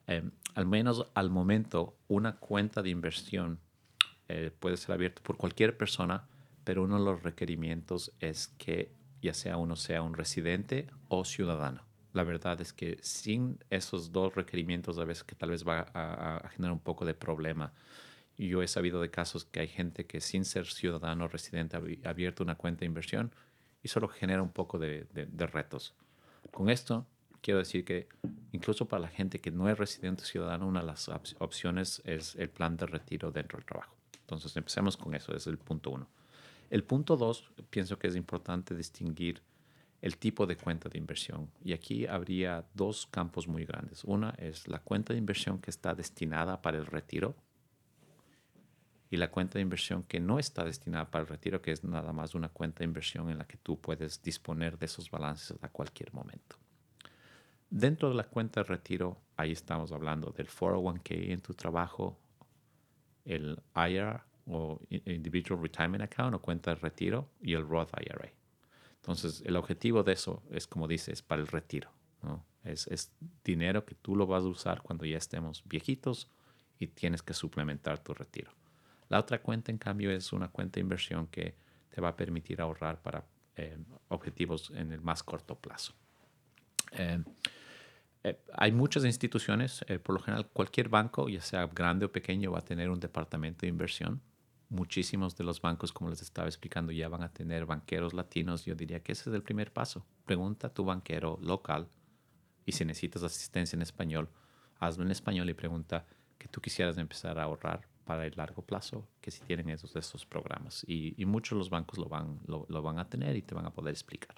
Em, al menos al momento, una cuenta de inversión eh, puede ser abierta por cualquier persona, pero uno de los requerimientos es que ya sea uno sea un residente o ciudadano. La verdad es que sin esos dos requerimientos a veces que tal vez va a, generar un poco de problema. Yo he sabido de casos que hay gente que sin ser ciudadano o residente ha abi- ha abierto una cuenta de inversión y solo genera un poco de, de- retos. Con esto quiero decir que incluso para la gente que no es residente o ciudadano, una de las op- opciones es el plan de retiro dentro del trabajo. Entonces empecemos con eso, es el punto uno. El punto dos, pienso que es importante distinguir el tipo de cuenta de inversión. Y aquí habría dos campos muy grandes. Una es la cuenta de inversión que está destinada para el retiro y la cuenta de inversión que no está destinada para el retiro, que es nada más una cuenta de inversión en la que tú puedes disponer de esos balances a cualquier momento. Dentro de la cuenta de retiro, ahí estamos hablando del 401k en tu trabajo, el IRA o Individual Retirement Account o cuenta de retiro y el Roth IRA. Entonces, el objetivo de eso es, como dices, para el retiro. ¿no? Es, es dinero que tú lo vas a usar cuando ya estemos viejitos y tienes que suplementar tu retiro. La otra cuenta, en cambio, es una cuenta de inversión que te va a permitir ahorrar para eh, objetivos en el más corto plazo. Eh, eh, hay muchas instituciones, eh, por lo general cualquier banco, ya sea grande o pequeño, va a tener un departamento de inversión. Muchísimos de los bancos, como les estaba explicando, ya van a tener banqueros latinos. Yo diría que ese es el primer paso. Pregunta a tu banquero local y si necesitas asistencia en español, hazlo en español y pregunta que tú quisieras empezar a ahorrar para el largo plazo, que si tienen esos, esos programas. Y, y muchos de los bancos lo van, lo, lo van a tener y te van a poder explicar.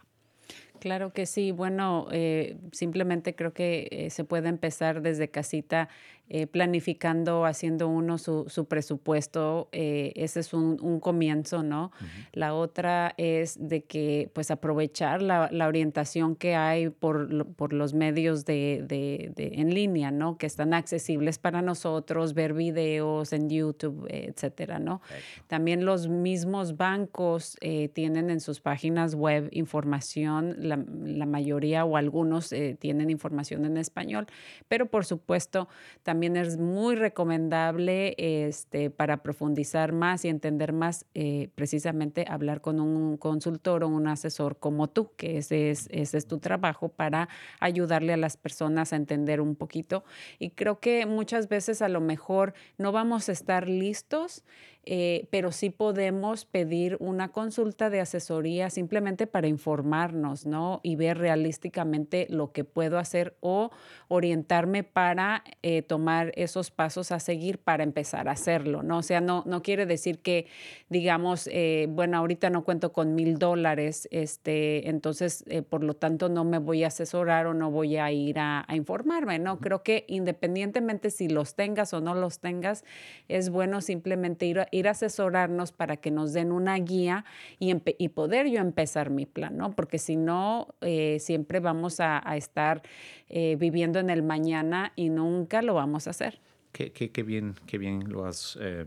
Claro que sí. Bueno, eh, simplemente creo que eh, se puede empezar desde casita eh, planificando, haciendo uno su, su presupuesto. ese es un, un comienzo, ¿no? La otra es de que, pues, aprovechar la, la orientación que hay por, por los medios de, de- de- en línea, ¿no? Que están accesibles para nosotros, ver videos en YouTube, etcétera, ¿no? También los mismos bancos tienen en sus páginas web información, la, mayoría o algunos eh, tienen información en español, pero por supuesto también es muy recomendable este, para profundizar más y entender más, eh, precisamente hablar con un consultor o un asesor como tú, que ese es, ese es tu trabajo para ayudarle a las personas a entender un poquito. Y creo que muchas veces a lo mejor no vamos a estar listos eh, pero sí podemos pedir una consulta de asesoría simplemente para informarnos, ¿no? Y ver realísticamente lo que puedo hacer o orientarme para eh, tomar esos pasos a seguir para empezar a hacerlo, ¿no? O sea, no, no quiere decir que, digamos, eh, bueno, ahorita no cuento con mil dólares, este, entonces, por lo tanto, no me voy a asesorar o no voy a ir a, a informarme, ¿no? Creo que independientemente si los tengas o no los tengas, es bueno simplemente ir a ir a asesorarnos para que nos den una guía y, y poder yo empezar mi plan, ¿no? Porque si no, eh, siempre vamos a, a estar eh, viviendo en el mañana y nunca lo vamos a hacer. Qué, qué, qué bien, qué bien lo has eh,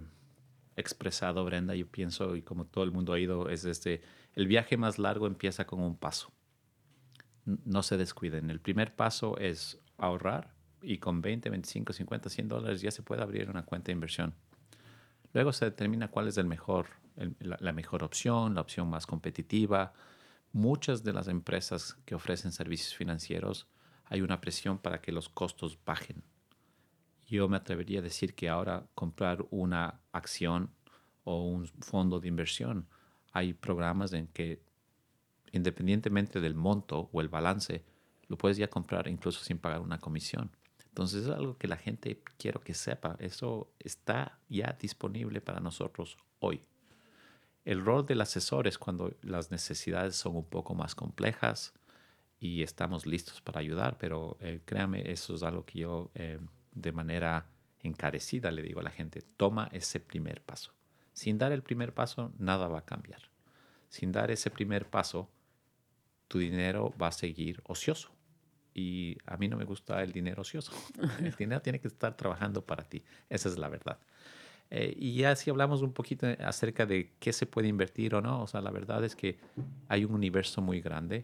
expresado, Brenda. Yo pienso, y como todo el mundo ha ido, es este, el viaje más largo empieza con un paso. No se descuiden. El primer paso es ahorrar y con 20, 25, 50, 100 dólares ya se puede abrir una cuenta de inversión. Luego se determina cuál es el mejor, la, la, mejor opción, la opción más competitiva. Muchas de las empresas que ofrecen servicios financieros hay una presión para que los costos bajen. Yo me atrevería a decir que ahora comprar una acción o un fondo de inversión, hay programas en que independientemente del monto o el balance, lo puedes ya comprar incluso sin pagar una comisión. Entonces es algo que la gente quiero que sepa. Eso está ya disponible para nosotros hoy. El rol del asesor es cuando las necesidades son un poco más complejas y estamos listos para ayudar, pero eh, créame, eso es algo que yo eh, de manera encarecida le digo a la gente, toma ese primer paso. Sin dar el primer paso, nada va a cambiar. Sin dar ese primer paso, tu dinero va a seguir ocioso y a mí no me gusta el dinero ocioso. El dinero tiene que estar trabajando para ti. Esa es la verdad. Eh, y ya si hablamos un poquito acerca de qué se puede invertir o no, o sea, la verdad es que hay un universo muy grande.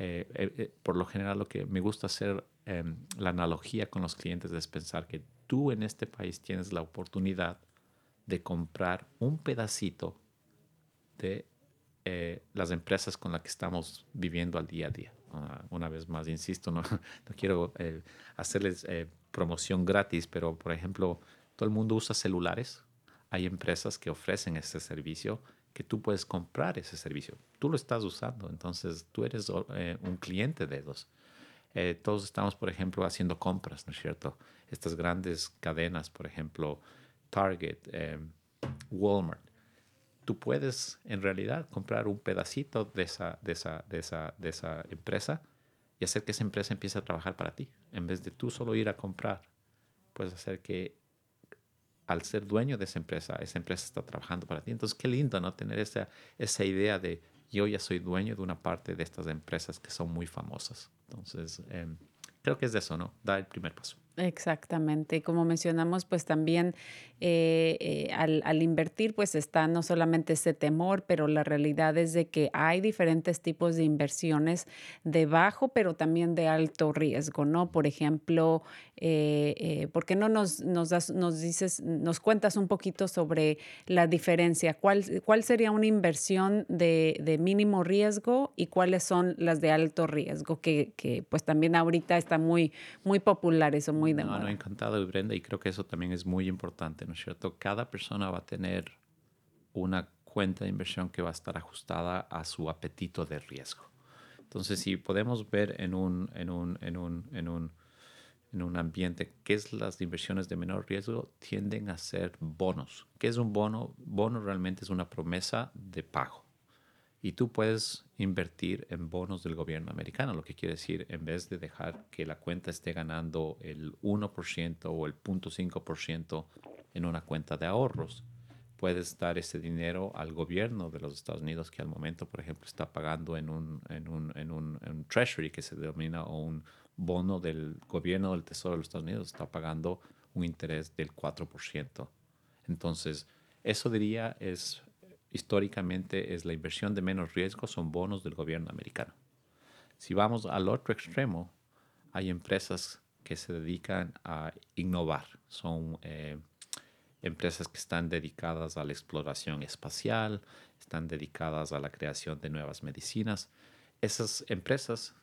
Eh, eh, por lo general lo que me gusta hacer, em, la analogía con los clientes es pensar que tú en este país tienes la oportunidad de comprar un pedacito de las empresas con las que estamos viviendo al día a día. Uh, una vez más, insisto, no, no quiero eh, hacerles eh, promoción gratis, pero por ejemplo, todo el mundo usa celulares. Hay empresas que ofrecen ese servicio que tú puedes comprar ese servicio. Tú lo estás usando, entonces tú eres eh, un cliente de ellos. todos estamos, por ejemplo, haciendo compras, ¿no es cierto? Estas grandes cadenas, por ejemplo, Target, Walmart tú puedes en realidad comprar un pedacito de esa, de esa, de esa, de esa empresa y hacer que esa empresa empiece a trabajar para ti. En vez de tú solo ir a comprar, puedes hacer que al ser dueño de esa empresa, esa empresa está trabajando para ti. Entonces, qué lindo, ¿no? Tener esa, esa idea de yo ya soy dueño de una parte de estas empresas que son muy famosas. Entonces, eh, creo que es de eso, ¿no? Da el primer paso. Exactamente. Y como mencionamos, pues también eh, eh, al, al, invertir, pues está no solamente ese temor, pero la realidad es de que hay diferentes tipos de inversiones de bajo, pero también de alto riesgo, ¿no? Por ejemplo, eh, ¿por qué no nos, nos, das, nos dices, nos cuentas un poquito sobre la diferencia? ¿Cuál, cuál sería una inversión de, de mínimo riesgo y cuáles son las de alto riesgo? Que, que pues también ahorita está muy, muy popular eso muy de no, no, encantado, Brenda, y creo que eso también es muy importante, ¿no es cierto? Cada persona va a tener una cuenta de inversión que va a estar ajustada a su apetito de riesgo. Entonces, si podemos ver en un, en un, en un, en un, en un ambiente que es las inversiones de menor riesgo, tienden a ser bonos. ¿Qué es un bono? Bono realmente es una promesa de pago y tú puedes invertir en bonos del gobierno americano, lo que quiere decir, en vez de dejar que la cuenta esté ganando el 1% o el 0.5% en una cuenta de ahorros, puedes dar ese dinero al gobierno de los Estados Unidos, que al momento, por ejemplo, está pagando en un, en un, en un, en un treasury, que se denomina, o un bono del gobierno del Tesoro de los Estados Unidos, está pagando un interés del 4%. Entonces, eso diría es históricamente es la inversión de menos riesgo, son bonos del gobierno americano. Si vamos al otro extremo, hay empresas que se dedican a innovar. Son eh, empresas que están dedicadas a la exploración espacial, están dedicadas a la creación de nuevas medicinas. Esas empresas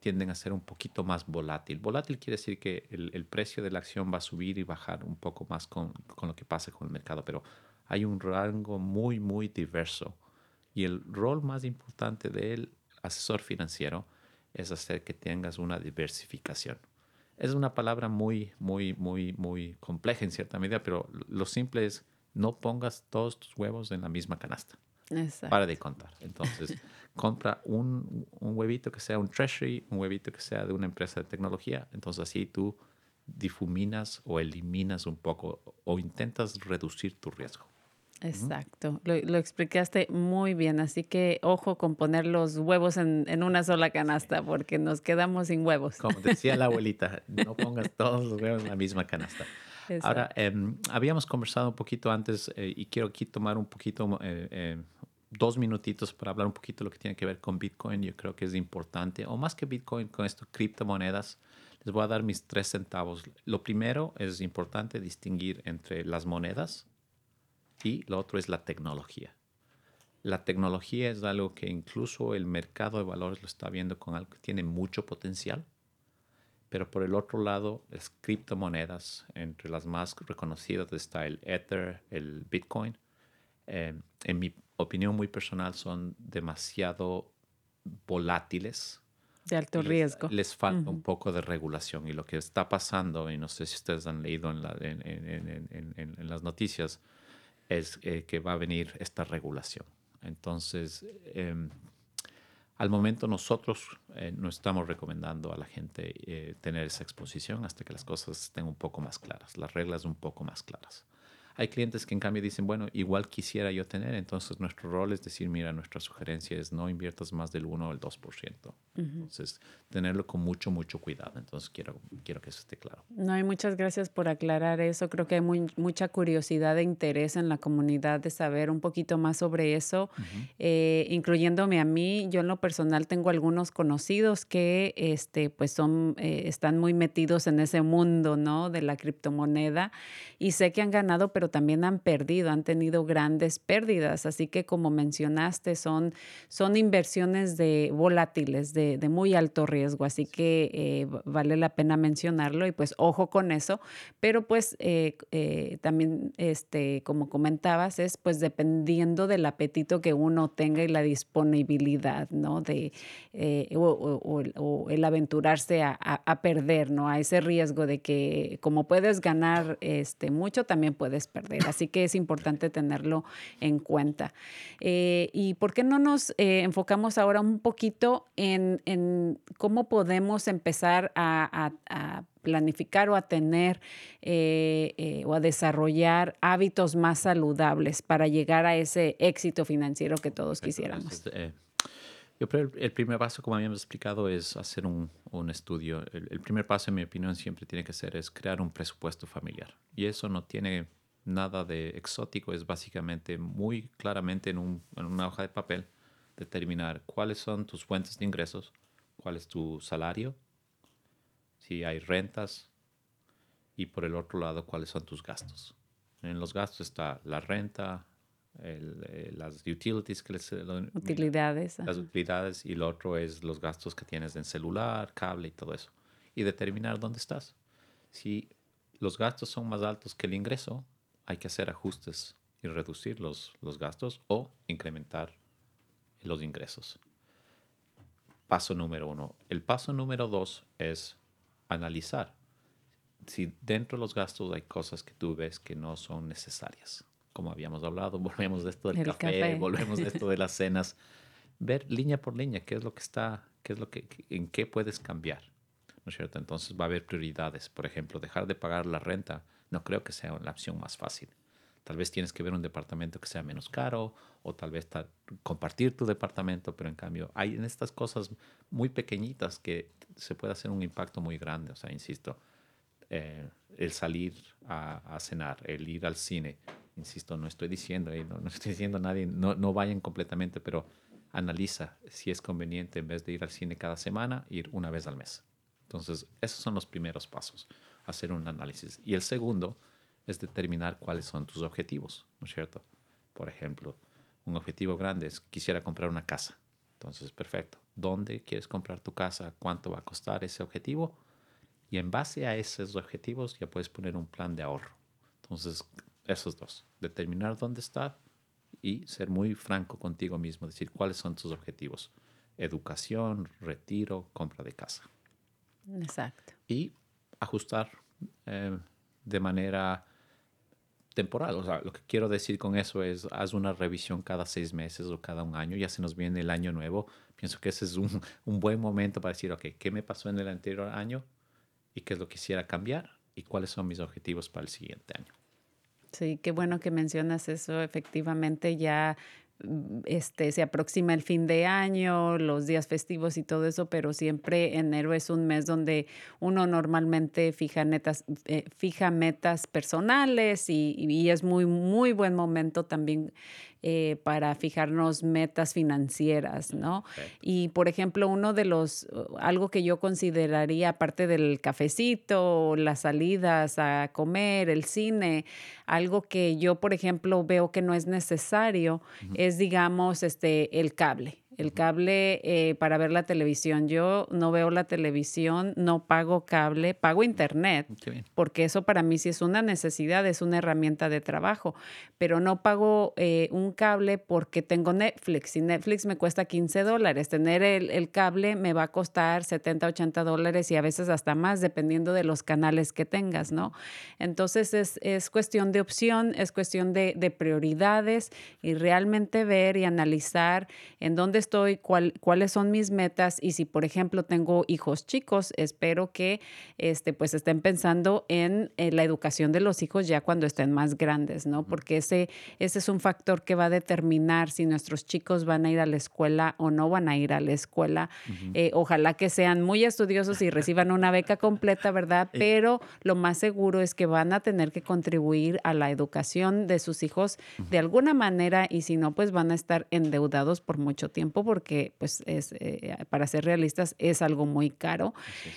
tienden a ser un poquito más volátil. Volátil quiere decir que el, precio de la acción va a subir y bajar un poco más con, con, lo que pasa con el mercado, pero hay un rango muy, muy diverso. Y el rol más importante del asesor financiero es hacer que tengas una diversificación. Es una palabra muy, muy, muy, muy compleja en cierta medida, pero lo simple es no pongas todos tus huevos en la misma canasta. Exacto. Para de contar. Entonces, compra un, un, huevito que sea un treasury, un huevito que sea de una empresa de tecnología. Entonces, así tú difuminas o eliminas un poco o intentas reducir tu riesgo. Exacto, lo, lo, explicaste muy bien, así que ojo con poner los huevos en, en, una sola canasta porque nos quedamos sin huevos. Como decía la abuelita, no pongas todos los huevos en la misma canasta. Exacto. Ahora, eh, habíamos conversado un poquito antes eh, y quiero aquí tomar un poquito, eh, dos minutitos para hablar un poquito de lo que tiene que ver con Bitcoin. Yo creo que es importante, o más que Bitcoin, con esto, criptomonedas. Les voy a dar mis tres centavos. Lo primero es importante distinguir entre las monedas y lo otro es la tecnología. La tecnología es algo que incluso el mercado de valores lo está viendo con algo que tiene mucho potencial, pero por el otro lado, las criptomonedas, entre las más reconocidas está el Ether, el Bitcoin, eh, en mi opinión muy personal son demasiado volátiles. De alto riesgo. Les, les falta uh -huh. un poco de regulación y lo que está pasando, y no sé si ustedes han leído en, la, en, en, en las noticias, es eh, que va a venir esta regulación. Entonces, eh, al momento nosotros eh, no estamos recomendando a la gente eh, tener esa exposición hasta que las cosas estén un poco más claras, las reglas un poco más claras. Hay clientes que en cambio dicen, bueno, igual quisiera yo tener, entonces nuestro rol es decir, mira, nuestra sugerencia es no inviertas más del 1 o el 2%. Uh -huh. Entonces, tenerlo con mucho, mucho cuidado. Entonces, quiero, quiero que eso esté claro. No, y muchas gracias por aclarar eso. Creo que hay muy, mucha curiosidad e interés en la comunidad de saber un poquito más sobre eso, uh -huh. eh, incluyéndome a mí. Yo en lo personal tengo algunos conocidos que este, pues son, eh, están muy metidos en ese mundo, ¿no? De la criptomoneda y sé que han ganado, pero también han perdido, han tenido grandes pérdidas. Así que como mencionaste, son, son inversiones de volátiles, de, de muy alto riesgo. Así que eh, vale la pena mencionarlo y pues ojo con eso. Pero pues eh, eh, también, este, como comentabas, es pues dependiendo del apetito que uno tenga y la disponibilidad, ¿no? De, o, o, o, el aventurarse a, a, a, perder, ¿no? A ese riesgo de que como puedes ganar este, mucho, también puedes perder. Así que es importante tenerlo en cuenta. Eh, ¿Y por qué no nos eh, enfocamos ahora un poquito en, en cómo podemos empezar a, a, a planificar o a tener eh, eh, o a desarrollar hábitos más saludables para llegar a ese éxito financiero que todos quisiéramos? Entonces, eh, yo creo que el primer paso, como habíamos explicado, es hacer un, un estudio. El, el, primer paso, en mi opinión, siempre tiene que ser es crear un presupuesto familiar. Y eso no tiene nada de exótico, es básicamente muy claramente en, un, en una hoja de papel determinar cuáles son tus fuentes de ingresos, cuál es tu salario, si hay rentas y por el otro lado cuáles son tus gastos. En los gastos está la renta, el, eh, las utilities, que les, utilidades, las utilidades y lo otro es los gastos que tienes en celular, cable y todo eso. Y determinar dónde estás. Si los gastos son más altos que el ingreso, hay que hacer ajustes y reducir los, los gastos o incrementar los ingresos. Paso número uno. El paso número dos es analizar si dentro de los gastos hay cosas que tú ves que no son necesarias. Como habíamos hablado, volvemos de esto del café, café, volvemos de esto de las cenas. Ver línea por línea qué es lo que está, qué es lo que, en qué puedes cambiar. ¿No es cierto? Entonces va a haber prioridades. Por ejemplo, dejar de pagar la renta no creo que sea la opción más fácil. Tal vez tienes que ver un departamento que sea menos caro o tal vez compartir tu departamento, pero en cambio hay en estas cosas muy pequeñitas que se puede hacer un impacto muy grande. O sea, insisto, eh, el salir a, a, cenar, el ir al cine, insisto, no estoy diciendo, eh, no, no, estoy diciendo a nadie, no, no vayan completamente, pero analiza si es conveniente en vez de ir al cine cada semana, ir una vez al mes. Entonces, esos son los primeros pasos, hacer un análisis. Y el segundo es determinar cuáles son tus objetivos, ¿no es cierto? Por ejemplo, un objetivo grande es quisiera comprar una casa. Entonces, perfecto. ¿Dónde quieres comprar tu casa? ¿Cuánto va a costar ese objetivo? Y en base a esos objetivos ya puedes poner un plan de ahorro. Entonces, esos dos, determinar dónde está y ser muy franco contigo mismo, decir cuáles son tus objetivos. Educación, retiro, compra de casa. Exacto. Y ajustar eh, de manera temporal. O sea, lo que quiero decir con eso es, haz una revisión cada seis meses o cada un año. Ya se nos viene el año nuevo. Pienso que ese es un, un buen momento para decir, ok, ¿qué me pasó en el anterior año? ¿Y qué es lo que quisiera cambiar? ¿Y cuáles son mis objetivos para el siguiente año? Sí, qué bueno que mencionas eso. Efectivamente, ya este, se aproxima el fin de año, los días festivos y todo eso, pero siempre enero es un mes donde uno normalmente fija, netas, eh, fija metas personales y, y, es muy, muy buen momento también eh, para fijarnos metas financieras, ¿no? Y por ejemplo, uno de los, uh, algo que yo consideraría, aparte del cafecito, las salidas a comer, el cine, algo que yo, por ejemplo, veo que no es necesario, uh -huh. es, digamos, este, el cable el cable eh, para ver la televisión. Yo no veo la televisión, no pago cable, pago internet, porque eso para mí sí es una necesidad, es una herramienta de trabajo, pero no pago eh, un cable porque tengo Netflix y Netflix me cuesta 15 dólares. Tener el, el, cable me va a costar 70, 80 dólares y a veces hasta más, dependiendo de los canales que tengas, ¿no? Entonces es, es cuestión de opción, es cuestión de, de prioridades y realmente ver y analizar en dónde estoy, cuál, cuáles son mis metas y si, por ejemplo, tengo hijos chicos, espero que este, pues estén pensando en, en, la educación de los hijos ya cuando estén más grandes, ¿no? Porque ese, ese es un factor que va a determinar si nuestros chicos van a ir a la escuela o no van a ir a la escuela. Uh -huh. eh, ojalá que sean muy estudiosos y reciban una beca completa, ¿verdad? Pero lo más seguro es que van a tener que contribuir a la educación de sus hijos uh -huh. de alguna manera y si no, pues van a estar endeudados por mucho tiempo porque, pues, es, eh, para ser realistas, es algo muy caro.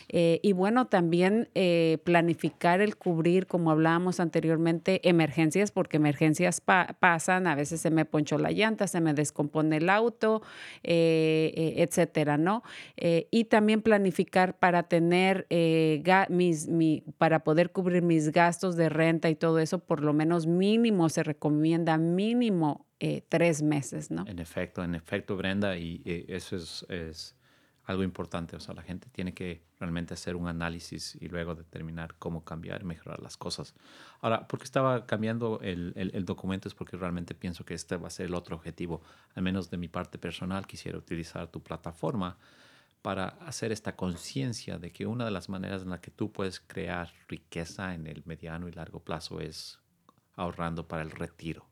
Eh, y bueno, también eh, planificar el cubrir, como hablábamos anteriormente, emergencias, porque emergencias pa pasan, a veces se me ponchó la llanta, se me descompone el auto, etcétera, ¿no? y también planificar para tener mis, mi, para poder cubrir mis gastos de renta y todo eso, por lo menos mínimo, se recomienda mínimo eh, tres meses, ¿no? En efecto, en efecto, Brenda, y, y eso es, es, algo importante. O sea, la gente tiene que realmente hacer un análisis y luego determinar cómo cambiar mejorar las cosas. Ahora, porque estaba cambiando el, el, el, documento es porque realmente pienso que este va a ser el otro objetivo. Al menos de mi parte personal, quisiera utilizar tu plataforma para hacer esta conciencia de que una de las maneras en la que tú puedes crear riqueza en el mediano y largo plazo es ahorrando para el retiro.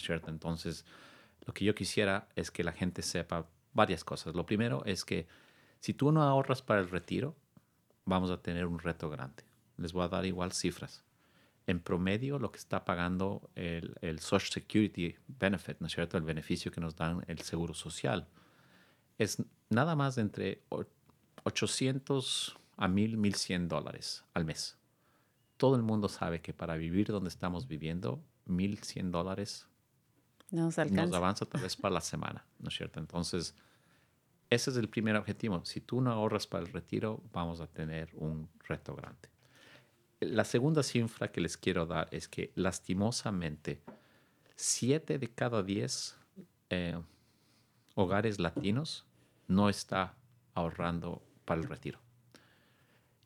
¿Cierto? Entonces, lo que yo quisiera es que la gente sepa varias cosas. Lo primero es que si tú no ahorras para el retiro, vamos a tener un reto grande. Les voy a dar igual cifras. En promedio, lo que está pagando el, el Social Security Benefit, ¿no es cierto? El beneficio que nos dan el Seguro Social, es nada más entre 800 a 1000, 1100 dólares al mes. Todo el mundo sabe que para vivir donde estamos viviendo, 1100 dólares nos, nos avanza tal vez para la semana, ¿no es cierto? Entonces, ese es el primer objetivo. Si tú no ahorras para el retiro, vamos a tener un reto grande. La segunda cifra que les quiero dar es que lastimosamente, siete de cada diez eh, hogares latinos no está ahorrando para el retiro.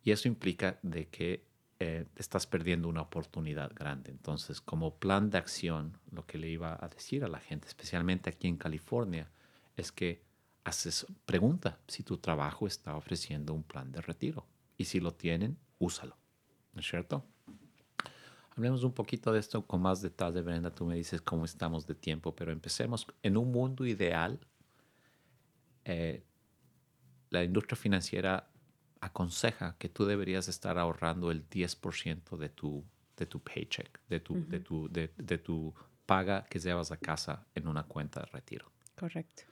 Y eso implica de que eh, estás perdiendo una oportunidad grande. Entonces, como plan de acción, lo que le iba a decir a la gente, especialmente aquí en California, es que haces, pregunta si tu trabajo está ofreciendo un plan de retiro. Y si lo tienen, úsalo. ¿No es cierto? Hablemos un poquito de esto con más detalle, Brenda. Tú me dices cómo estamos de tiempo, pero empecemos. En un mundo ideal, eh, la industria financiera aconseja que tú deberías estar ahorrando el 10% de tu, de tu paycheck, de tu, uh -huh. de, tu, de, de tu paga que llevas a casa en una cuenta de retiro. Correcto.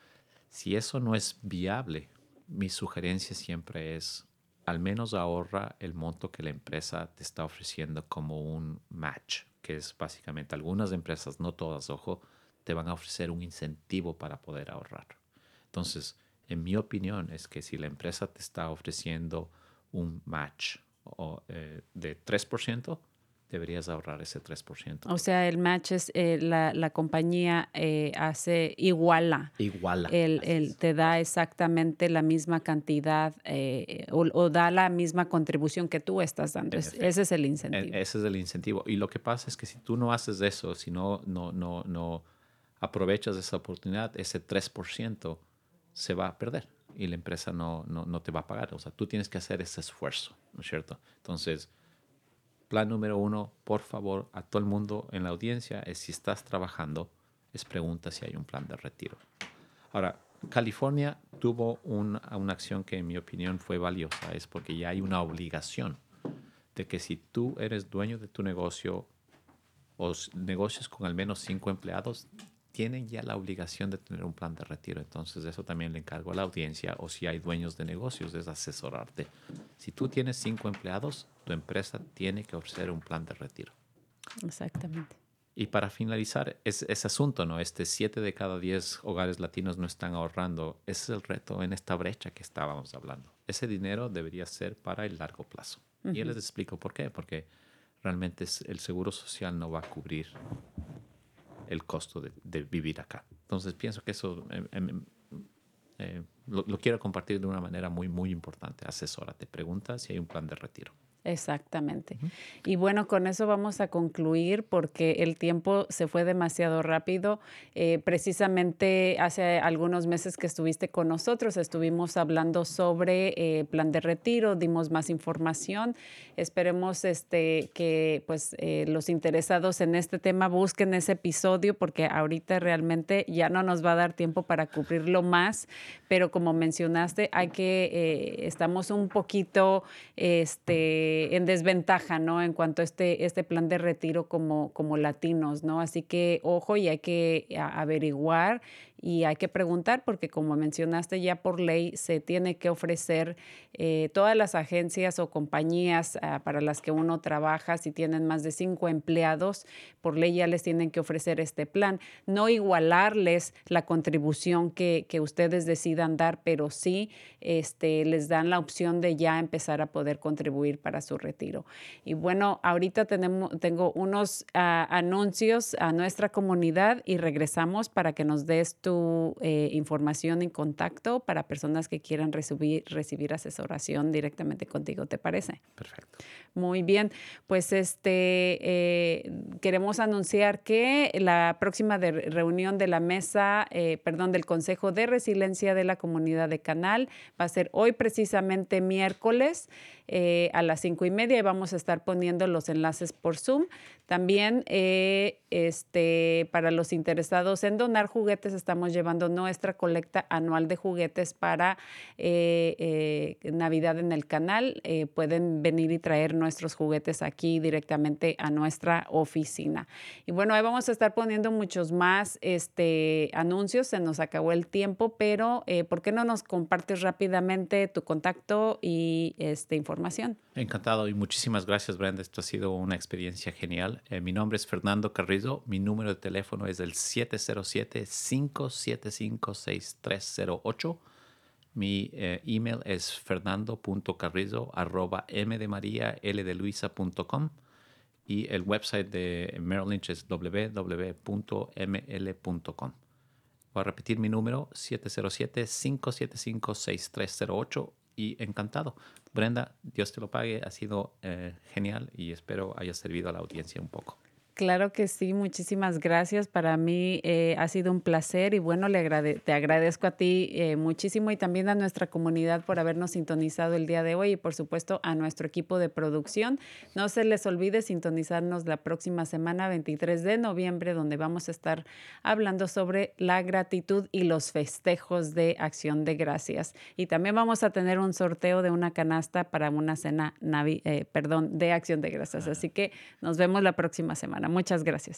Si eso no es viable, mi sugerencia siempre es al menos ahorra el monto que la empresa te está ofreciendo como un match, que es básicamente algunas empresas, no todas, ojo, te van a ofrecer un incentivo para poder ahorrar. Entonces, en mi opinión es que si la empresa te está ofreciendo un match o, eh, de 3%, deberías ahorrar ese 3%. O sea, el match es eh, la, la, compañía eh, hace iguala. Iguala. El, el, te da exactamente la misma cantidad eh, o, o, da la misma contribución que tú estás dando. Es, ese es el incentivo. Ese es el incentivo. Y lo que pasa es que si tú no haces eso, si no, no, no, no aprovechas esa oportunidad, ese 3% se va a perder y la empresa no, no, no te va a pagar. O sea, tú tienes que hacer ese esfuerzo, ¿no es cierto? Entonces, plan número uno, por favor, a todo el mundo en la audiencia, es si estás trabajando, es pregunta si hay un plan de retiro. Ahora, California tuvo una, una acción que en mi opinión fue valiosa, es porque ya hay una obligación de que si tú eres dueño de tu negocio o negocios con al menos cinco empleados, tienen ya la obligación de tener un plan de retiro. Entonces, eso también le encargo a la audiencia o si hay dueños de negocios, es asesorarte. Si tú tienes cinco empleados, tu empresa tiene que ofrecer un plan de retiro. Exactamente. Y para finalizar, es, ese asunto, ¿no? Este siete de cada diez hogares latinos no están ahorrando. Ese es el reto en esta brecha que estábamos hablando. Ese dinero debería ser para el largo plazo. Uh -huh. Y les explico por qué. Porque realmente el seguro social no va a cubrir el costo de, vivir acá. Entonces pienso que eso eh, eh, lo, lo, quiero compartir de una manera muy, muy importante. Asesórate, pregunta si hay un plan de retiro. Exactamente. Uh -huh. Y bueno, con eso vamos a concluir porque el tiempo se fue demasiado rápido. Eh, precisamente hace algunos meses que estuviste con nosotros, estuvimos hablando sobre eh, plan de retiro, dimos más información. Esperemos este, que pues, eh, los interesados en este tema busquen ese episodio porque ahorita realmente ya no nos va a dar tiempo para cubrirlo más, pero como mencionaste, hay que, eh, estamos un poquito... Este, en desventaja, ¿no? En cuanto a este, este plan de retiro como, como latinos, ¿no? Así que ojo y hay que averiguar y hay que preguntar porque como mencionaste ya por ley se tiene que ofrecer eh, todas las agencias o compañías uh, para las que uno trabaja, si tienen más de cinco empleados, por ley ya les tienen que ofrecer este plan. No igualarles la contribución que, que ustedes decidan dar, pero sí este, les dan la opción de ya empezar a poder contribuir para su retiro. Y bueno, ahorita tenemos, tengo unos uh, anuncios a nuestra comunidad y regresamos para que nos des tu eh, información y contacto para personas que quieran recibir, recibir asesoración directamente contigo. ¿Te parece? Perfecto. Muy bien. Pues este eh, queremos anunciar que la próxima de reunión de la mesa, eh, perdón, del Consejo de Resiliencia de la Comunidad de Canal va a ser hoy precisamente miércoles a las cinco y media y vamos a estar poniendo los enlaces por Zoom. También eh, este, para los interesados en donar juguetes, estamos llevando nuestra colecta anual de juguetes para eh, Navidad en el canal. pueden venir y traer nuestros juguetes aquí directamente a nuestra oficina. Y bueno, ahí vamos a estar poniendo muchos más este, anuncios. Se nos acabó el tiempo, pero ¿por qué no nos compartes rápidamente tu contacto y este, información? Encantado y muchísimas gracias, Brenda. Esto ha sido una experiencia genial. Eh, mi nombre es Fernando Mi número de teléfono es el 707-575-6308. Mi eh, email es fernando.carrizo arroba m y el website de Merrill Lynch es www.ml.com. Voy a repetir mi número 707-575-6308 y encantado. Brenda, Dios te lo pague, ha sido eh, genial y espero haya servido a la audiencia un poco. Claro que sí, muchísimas gracias. Para mí eh, ha sido un placer y bueno, le agrade te agradezco a ti eh, muchísimo y también a nuestra comunidad por habernos sintonizado el día de hoy y por supuesto a nuestro equipo de producción. No se les olvide sintonizarnos la próxima semana, 23 de noviembre, donde vamos a estar hablando sobre la gratitud y los festejos de acción de gracias. Y también vamos a tener un sorteo de una canasta para una cena, navi eh, perdón, de acción de gracias. Así que nos vemos la próxima semana. Muchas gracias.